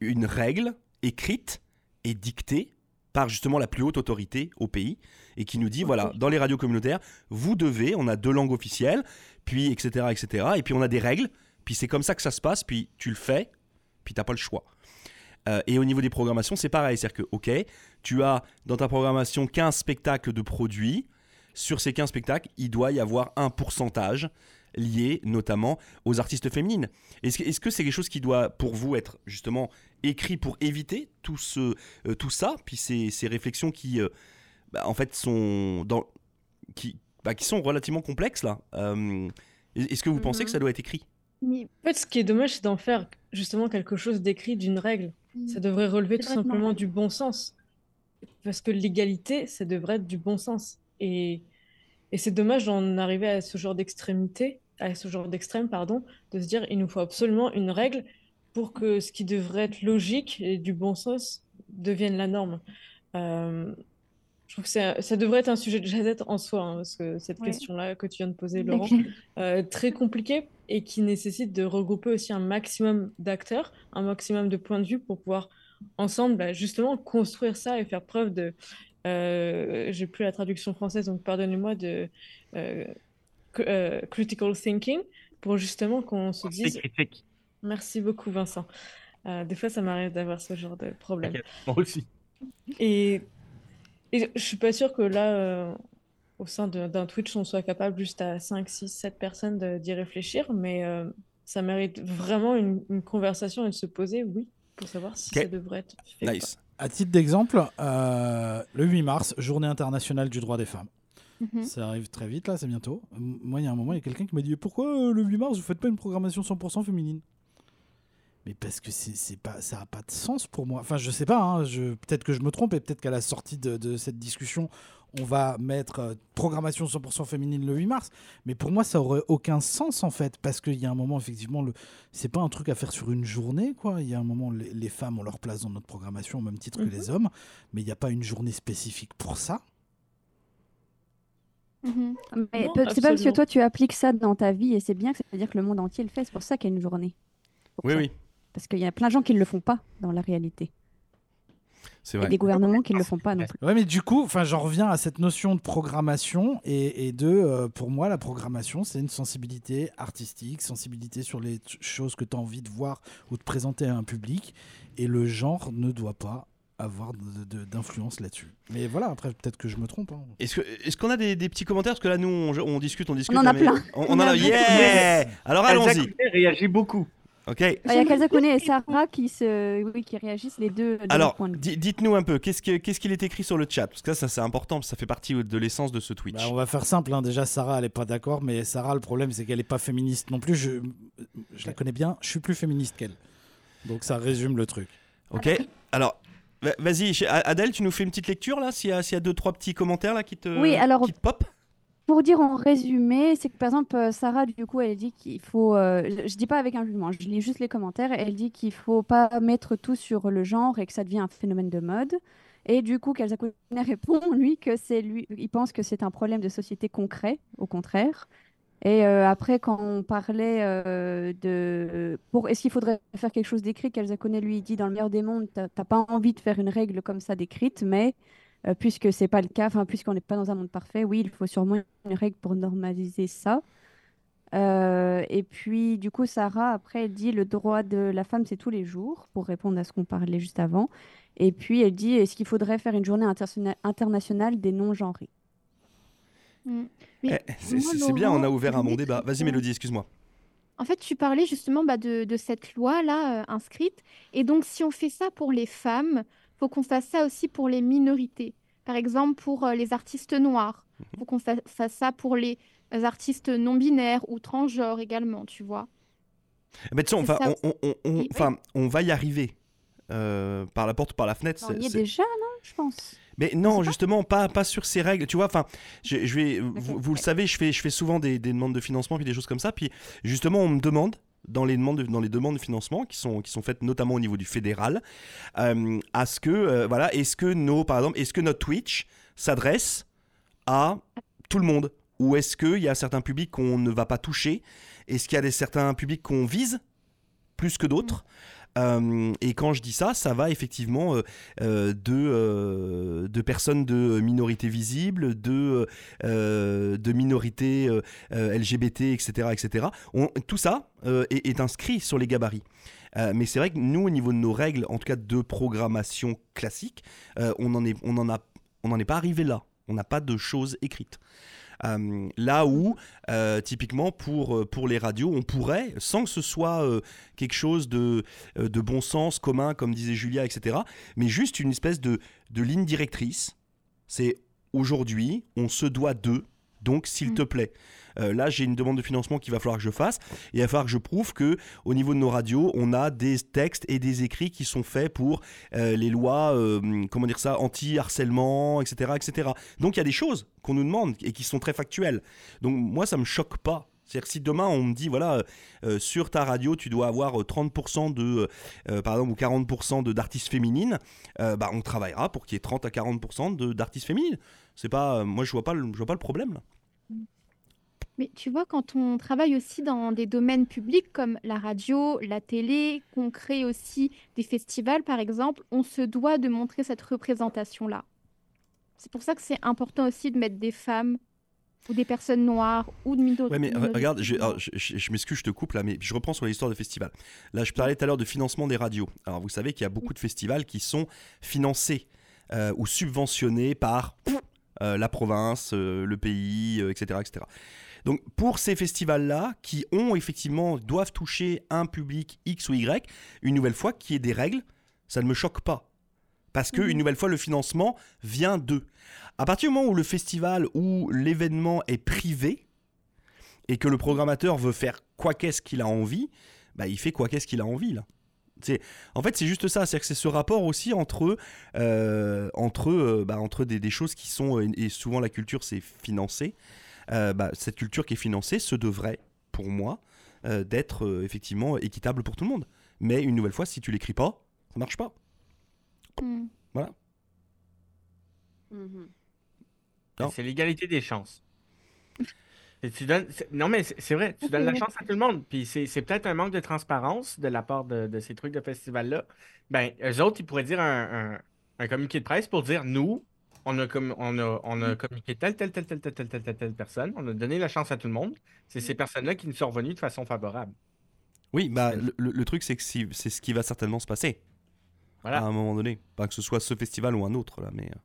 une règle écrite et dictée par justement la plus haute autorité au pays et qui nous dit, voilà, dans les radios communautaires, vous devez, on a deux langues officielles, puis etc., etc., et puis on a des règles, puis c'est comme ça que ça se passe, puis tu le fais, puis t'as pas le choix. Euh, et au niveau des programmations, c'est pareil. C'est-à-dire que, OK, tu as dans ta programmation 15 spectacles de produits. Sur ces 15 spectacles, il doit y avoir un pourcentage lié notamment aux artistes féminines. Est-ce que est-ce que c'est quelque chose qui doit, pour vous, être justement écrit pour éviter tout, ce, euh, tout ça? Puis ces, ces réflexions qui, euh, bah, en fait, sont, dans, qui, bah, qui sont relativement complexes, là. Euh, Est-ce que vous pensez que ça doit être écrit? Mais En fait, ce qui est dommage, c'est d'en faire justement quelque chose d'écrit d'une règle. Ça devrait relever tout simplement du bon sens. Parce que l'égalité, ça devrait être du bon sens. Et, et c'est dommage d'en arriver à ce genre d'extrémité, à ce genre d'extrême, pardon, de se dire il nous faut absolument une règle pour que ce qui devrait être logique et du bon sens devienne la norme. Euh, je trouve que ça devrait être un sujet de jazette en soi, hein, parce que cette Ouais. question-là que tu viens de poser, Laurent, euh, très compliqué et qui nécessite de regrouper aussi un maximum d'acteurs, un maximum de points de vue pour pouvoir ensemble bah, justement construire ça et faire preuve de, euh, j'ai plus la traduction française donc pardonnez-moi, de euh, critical thinking pour justement qu'on se C'est dise. critique. Merci beaucoup, Vincent. Euh, des fois, ça m'arrive d'avoir ce genre de problème. Moi aussi. Et, et je suis pas sûre que là, euh, au sein d'un Twitch, on soit capable juste à 5, 6, 7 personnes d'y réfléchir, mais euh, ça mérite vraiment une, une conversation et de se poser, oui, pour savoir si ça devrait être fait. ou Nice. À titre d'exemple, euh, le 8 mars, journée internationale du droit des femmes. Mhm. Ça arrive très vite là, c'est bientôt. Moi, il y a un moment, il y a quelqu'un qui m'a dit Pourquoi euh, le 8 mars, vous faites pas une programmation 100% féminine? Mais parce que c'est pas, ça n'a pas de sens pour moi. Enfin, je sais pas, hein, peut-être que je me trompe et peut-être qu'à la sortie de, de cette discussion, on va mettre euh, programmation 100% féminine le 8 mars. Mais pour moi, ça aurait aucun sens en fait, parce qu'il y a un moment, effectivement, le... c'est pas un truc à faire sur une journée, quoi. Il y a un moment, les, les femmes ont leur place dans notre programmation au même titre Mhm. que les hommes, mais il n'y a pas une journée spécifique pour ça. Mais Non, peut- c'est pas parce que toi tu appliques ça dans ta vie et c'est bien que c'est-à-dire que le monde entier le fait. C'est pour ça qu'il y a une journée. Pour Oui, ça. oui, Parce qu'il y a plein de gens qui ne le font pas dans la réalité. c'est Et vrai. des gouvernements qui ne le font pas non plus. Ouais, mais du coup, enfin, j'en reviens à cette notion de programmation et, et de, euh, pour moi, la programmation, c'est une sensibilité artistique, sensibilité sur les t- choses que tu as envie de voir ou de présenter à un public, et le genre ne doit pas avoir d'influence là-dessus. Mais voilà, après, peut-être que je me trompe. hein. Est-ce qu'on a des, des petits commentaires? Parce que là, nous, on, on discute, on discute. en a mais- plein. On, on On en a a. Yeah Alors allons-y. Réagit beaucoup. Ok. Ah, Il y a Kazakune et Sarah qui, se... oui, qui réagissent les deux Alors, de dites-nous un peu, qu'est-ce que- qu'est-ce qu'il est écrit sur le chat? Parce que ça, ça, c'est important, ça fait partie de l'essence de ce Twitch. Bah, on va faire simple. hein. Déjà, Sarah, elle est pas d'accord, mais Sarah, le problème, c'est qu'elle est pas féministe non plus. Je, je la connais bien. Je suis plus féministe qu'elle. Donc ça résume le truc. Ok. Alors, vas-y, Adèle, tu nous fais une petite lecture là S'il y, a- s'il y a deux, trois petits commentaires là qui te, Oui, alors- qui te pop Pour dire en résumé, c'est que par exemple, euh, Sarah, du coup, elle dit qu'il faut. euh, je, dis pas avec un jugement, je lis juste les commentaires. Elle dit qu'il faut pas mettre tout sur le genre et que ça devient un phénomène de mode. Et du coup, Kazakune répond, lui, que c'est lui. Il pense que c'est un problème de société concret, au contraire. Et euh, après, quand on parlait euh, de. Est-ce qu'il faudrait faire quelque chose d'écrit Kazakune lui dit dans le meilleur des mondes, t'as pas envie de faire une règle comme ça d'écrite, mais euh, puisque c'est pas le cas, puisqu'on n'est pas dans un monde parfait, oui, il faut sûrement une règle pour normaliser ça. Euh, et puis, du coup, Sarah, après, elle dit le droit de la femme, c'est tous les jours, pour répondre à ce qu'on parlait juste avant. Et puis, elle dit est-ce qu'il faudrait faire une journée interna- internationale des non-genrés? Mm. Eh, Mais C'est bien, on a ouvert un bon débat. Vas-y, Mélodie, excuse-moi. En fait, tu parlais justement bah, de, de cette loi-là euh, inscrite. Et donc, si on fait ça pour les femmes, faut qu'on fasse ça aussi pour les minorités. Par exemple, pour euh, les artistes noirs. Mhm. faut qu'on fa- fasse ça pour les artistes non-binaires ou transgenres également, tu vois. Mais tu sais, on, on- on- Oui. enfin, on va y arriver. Euh, par la porte ou par la fenêtre. On y est déjà, non? Je pense. Mais non, justement, pas, pas sur ces règles. Tu vois, enfin, je, je vais, vous, vous le savez, je fais, je fais souvent des, des demandes de financement puis des choses comme ça. Puis justement, on me demande dans les demandes de, dans les demandes de financement qui sont, qui sont faites notamment au niveau du fédéral, euh, à ce que, euh, voilà, est-ce que nos, par exemple, est-ce que notre Twitch s'adresse à tout le monde? Ou est-ce qu'il y a certains publics qu'on ne va pas toucher? Est-ce qu'il y a des, certains publics qu'on vise plus que d'autres? Euh, et quand je dis ça, ça va effectivement euh, euh, de, personnes de minorités visibles, de, de minorités LGBT, etc. etc. Tout ça est, inscrit sur les gabarits. Mais c'est vrai que nous, au niveau de nos règles, en tout cas de programmation classique, on n'en est pas arrivé là. On n'a pas de choses écrites. Euh, là où, euh, typiquement, pour, euh, pour les radios, on pourrait, sans que ce soit quelque chose de, de bon sens, commun, comme disait Julia, etc., mais juste une espèce de, de ligne directrice. C'est aujourd'hui, on se doit de, donc s'il Mm. te plaît. Euh, là, j'ai une demande de financement qu'il va falloir que je fasse. Et il va falloir que je prouve que, au niveau de nos radios, on a des textes et des écrits qui sont faits pour euh, les lois, euh, comment dire ça, anti-harcèlement, etc., etc. Donc il y a des choses qu'on nous demande et qui sont très factuelles. Donc moi, ça me choque pas. C'est-à-dire que si demain on me dit, voilà, euh, sur ta radio, tu dois avoir euh, 30% de, euh, par exemple, ou 40% de- d'artistes féminines, euh, bah, on travaillera pour qu'il y ait 30 à 40% de- d'artistes féminines. C'est pas, moi, je vois pas, le- je vois pas le problème là. Mais tu vois, quand on travaille aussi dans des domaines publics comme la radio, la télé, qu'on crée aussi des festivals, par exemple, on se doit de montrer cette représentation-là. C'est pour ça que c'est important aussi de mettre des femmes ou des personnes noires ou de minorités. Ouais, mais re- regarde, je, alors, je, je- je m'excuse, je te coupe là, mais je reprends sur l'histoire de festival. Là, je parlais tout à l'heure de financement des radios. Alors, vous savez qu'il y a beaucoup de festivals qui sont financés euh, ou subventionnés par euh, la province, euh, le pays, etc., etc. Donc, pour ces festivals-là, qui ont effectivement, doivent toucher un public X ou Y, une nouvelle fois, qui est des règles, ça ne me choque pas. Parce que, une nouvelle fois, le financement vient d'eux. À partir du moment où le festival ou l'événement est privé, et que le programmateur veut faire quoi qu'est-ce qu'il a envie, bah, il fait quoi qu'est-ce qu'il a envie là. C'est, en fait, c'est juste ça, c'est que c'est ce rapport aussi entre, euh, entre, euh, bah, entre des, des choses qui sont, euh, et souvent la culture c'est financé, Euh, bah, cette culture qui est financée se devrait, pour moi, euh, d'être euh, effectivement équitable pour tout le monde. Mais une nouvelle fois, si tu l'écris pas, ça marche pas. Hmm. Mhm. Non. C'est l'égalité des chances. Et tu donnes... c'est- Non, mais c'est c'est vrai, tu donnes la chance à tout le monde. Puis c'est c'est peut-être un manque de transparence de la part de, de ces trucs de festival-là. Ben, eux autres, ils pourraient dire un, un- un communiqué de presse pour dire nous, on a, comme, on a, on a communiqué telle, telle, telle, telle, telle, telle, telle, telle, telle personne. On a donné la chance à tout le monde. C'est ces personnes-là qui nous sont revenues de façon favorable. Oui, bah, le, truc c'est que si- c'est ce qui va certainement se passer Voilà. à un moment donné. Pas que ce soit ce festival ou un autre là, mais. euh.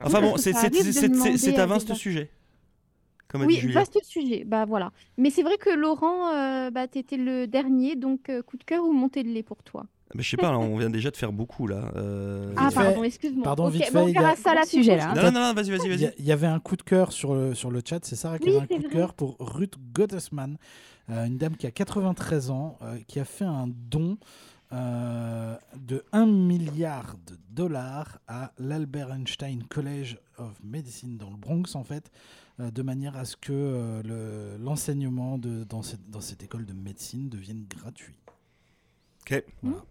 Enfin bon, c'est un vaste sujet. Comme a dit Oui, vaste sujet. Bah voilà. Mais c'est vrai que Laurent, euh, bah, t'étais le dernier, donc euh, coup de cœur ou montée de lait pour toi? Mais je sais pas, on vient déjà de faire beaucoup là. euh, Ah Vite fait. pardon, excuse-moi. Pardon, Ok, vite bon, on fait, il y a- verra ça là Sujet, là. Non, non, non, vas-y, vas-y, Il y, a- vas-y. il y avait un coup de cœur sur le, sur le chat, c'est Sarah qui Oui, avait un coup de cœur pour Ruth Gottesman, euh, une dame qui a 93 ans, euh, qui a fait un don euh, de 1 milliard de dollars à l'Albert Einstein College of Medicine dans le Bronx, en fait, euh, de manière à ce que euh, le- l'enseignement de, dans, cette, dans cette école de médecine devienne gratuit. Ok. Voilà.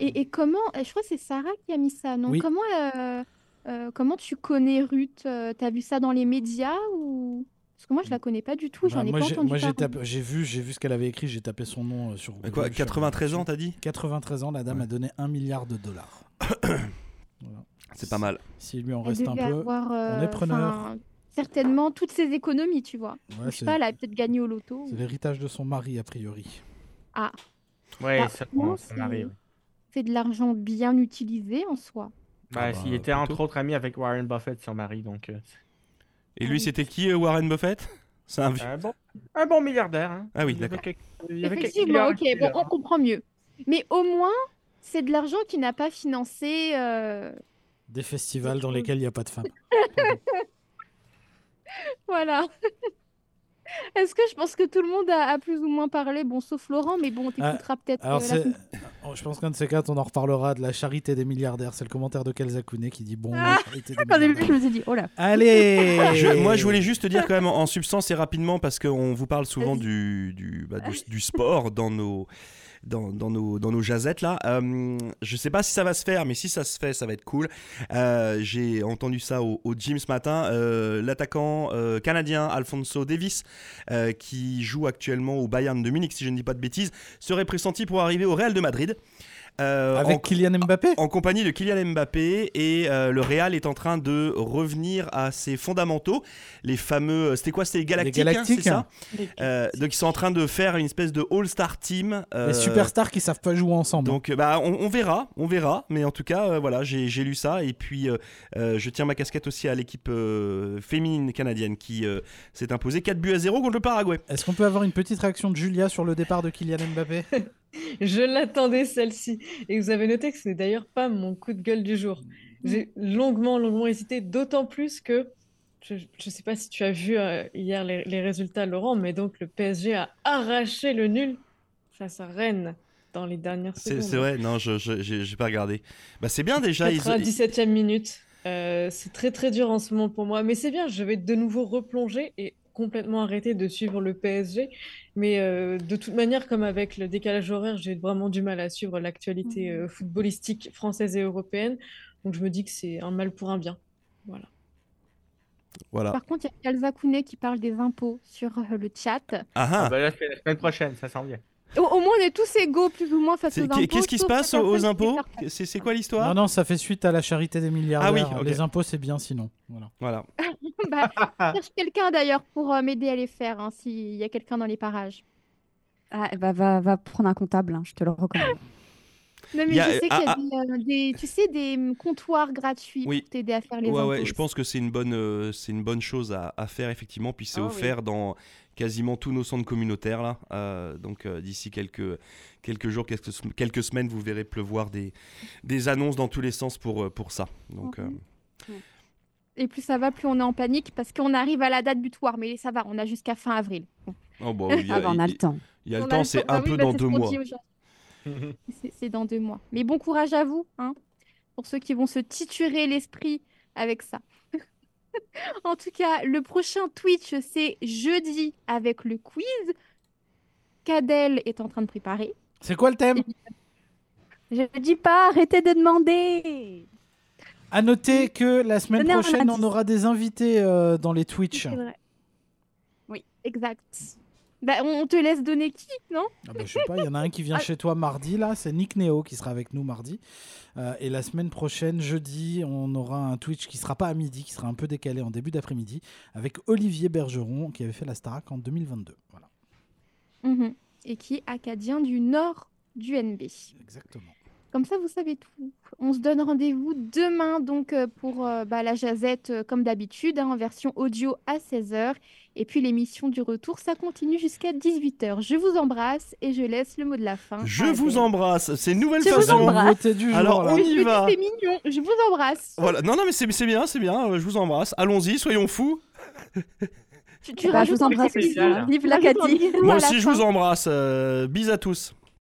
Et, et comment, euh, je crois que c'est Sarah qui a mis ça, non? Oui. Comment, euh, euh, comment tu connais Ruth? euh, T'as vu ça dans les médias ou... Parce que moi, je la connais pas du tout, j'en Bah, ai moi, pas j'ai- entendu moi, j'ai parler. tapé- j'ai vu, j'ai vu ce qu'elle avait écrit, j'ai tapé son nom euh, sur Quoi, Google, suis 93 ans, revenu t'as dit dessus. 93 ans, la dame Ouais. a donné 1 milliard de dollars. [COUGHS] Voilà. C'est pas mal. S'il lui en reste un peu. avoir, on est euh, preneur. certainement toutes ses économies, tu vois. Ouais, Je sais pas, elle a peut-être gagné au loto. c'est l'héritage de son mari, a priori. Oui, Bah, ça, moi, ça m'arrive. C'est de l'argent bien utilisé en soi. Ah s'il bah, était entre autres ami avec Warren Buffett, son mari, donc euh, Et lui, c'était qui, euh, Warren Buffett? C'est un vieux. un bon, un bon milliardaire. hein. Ah oui, Il d'accord. quelques- il y avait quelques Effectivement, ok, bon, on comprend mieux. Mais au moins, c'est de l'argent qui n'a pas financé. euh, Des festivals dans lesquels il n'y a pas de femmes. [LAUGHS] Voilà. Est-ce que je pense que tout le monde a, a plus ou moins parlé, bon, sauf Laurent, mais bon, on Ah, t'écoutera peut-être. Alors, euh, la oh, je pense qu'un de ces quatre, on en reparlera de la charité des milliardaires. C'est le commentaire de Kelzakune qui dit Bon, Ah, la charité des Quand milliardaires. je me suis dit, oh là. Allez Je- moi, je voulais juste te dire quand même en, en substance et rapidement parce qu'on vous parle souvent du, du, bah, du, du sport dans nos, dans, nos, dans nos jazettes là. Euh, je sais pas si ça va se faire, mais si ça se fait, ça va être cool. Euh, J'ai entendu ça au, au gym ce matin. Euh, L'attaquant canadien Alfonso Davis, qui joue actuellement au Bayern de Munich, si je ne dis pas de bêtises, serait pressenti pour arriver au Real de Madrid. Euh, en- Avec Kylian Mbappé en compagnie de Kylian Mbappé et euh, le Real est en train de revenir à ses fondamentaux, les fameux, c'était quoi, c'était les Galactiques, hein, Galactiques, c'est ça? hein. Euh, Donc ils sont en train de faire une espèce de All-Star Team. euh, Les superstars qui savent pas jouer ensemble. donc euh, bah on, on verra, on verra, mais en tout cas euh, voilà j'ai j'ai lu ça et puis euh, euh, je tiens ma casquette aussi à l'équipe euh, féminine canadienne qui euh, s'est imposée 4 buts à 0 contre le Paraguay. Est-ce qu'on peut avoir une petite réaction de Julia sur le départ de Kylian Mbappé? [LAUGHS] Je l'attendais celle-ci. Et vous avez noté que ce n'est d'ailleurs pas mon coup de gueule du jour. J'ai longuement, longuement hésité, d'autant plus que je ne sais pas si tu as vu euh, hier les, les résultats, Laurent, mais donc le PSG a arraché le nul face à Rennes dans les dernières secondes. c'est vrai, non je j'ai pas regardé. Bah c'est bien déjà. ils- 97e minute. Euh, c'est très très dur en ce moment pour moi, mais c'est bien, je vais de nouveau replonger et complètement arrêter de suivre le PSG. Mais euh, de toute manière, comme avec le décalage horaire, j'ai vraiment du mal à suivre l'actualité euh, footballistique française et européenne. Donc je me dis que c'est un mal pour un bien. Voilà. Voilà. Par contre, il y a Kalza Kounet qui parle des impôts sur euh, le chat. Ah Ah, ah. ben là, c'est la semaine prochaine, ça s'en vient. Au, au moins, on est tous égaux, plus ou moins, face aux impôts. Qu'est-ce qui se passe aux, impôts C'est quoi l'histoire Non, non, ça fait suite à la charité des milliardaires. Ah oui. Les impôts, c'est bien sinon. Voilà. Voilà. [LAUGHS] Bah, je cherche quelqu'un d'ailleurs pour euh, m'aider à les faire, hein, s'il y a quelqu'un dans les parages. Ah, bah, va, va prendre un comptable, hein, je te le recommande. [LAUGHS] Non, mais Il y a- je sais qu'il y ah, a des, euh, des- tu sais, des hum, comptoirs gratuits Oui. pour t'aider à faire les Ouais, ouais, impôts. je pense que c'est une bonne, euh, c'est une bonne chose à, à faire effectivement. Puis c'est Ah oui. offert dans quasiment tous nos centres communautaires là. Euh, donc euh, d'ici quelques quelques jours, quelques, quelques semaines, vous verrez pleuvoir des, des annonces dans tous les sens pour pour ça. Donc euh, Et plus ça va, plus on est en panique parce qu'on arrive à la date butoir. Mais ça va, on a jusqu'à fin avril. oh, bon, [LAUGHS] il y a, Ah, bah, on a le temps. il y a le temps, c'est Bah un oui, peu bah, dans deux mois. C'est- dans deux mois. Mais bon courage à vous, hein, pour ceux qui vont se titurer l'esprit avec ça. [LAUGHS] En tout cas, le prochain Twitch, c'est jeudi avec le quiz. Cadel est en train de préparer. C'est quoi le thème? Je ne dis pas, arrêtez de demander. À noter que la semaine Donnez prochaine, on aura des invités euh, dans les Twitch. Oui, exact. Bah, on te laisse donner qui, non? Ah bah, je sais pas, il y en a un qui vient Ah. chez toi mardi, là, c'est Nick Neo qui sera avec nous mardi. Euh, et la semaine prochaine, jeudi, on aura un Twitch qui sera pas à midi, qui sera un peu décalé en début d'après-midi, avec Olivier Bergeron qui avait fait la Starac en 2022. Voilà, Mhm. Et qui est acadien du nord du NB. exactement. Comme ça, vous savez tout. On se donne rendez-vous demain donc euh, pour euh, bah, la jazette comme d'habitude, hein, en version audio à 16h. Et puis l'émission du retour, ça continue jusqu'à 18h. Je vous embrasse et je laisse le mot de la fin. Je vous Adèle. embrasse. C'est une nouvelle Je vous façon. embrasse. Nouveauté du jour, Alors, on Je y va. C'est mignon. Je vous embrasse. Voilà. Non, non, mais c'est bien, c'est bien. Je vous embrasse. Allons-y, soyons fous. Tu, tu Bah, je rajoutes vous embrasse hein. Vive un l'Acadie. Moi aussi, je vous embrasse. Euh, bis à tous.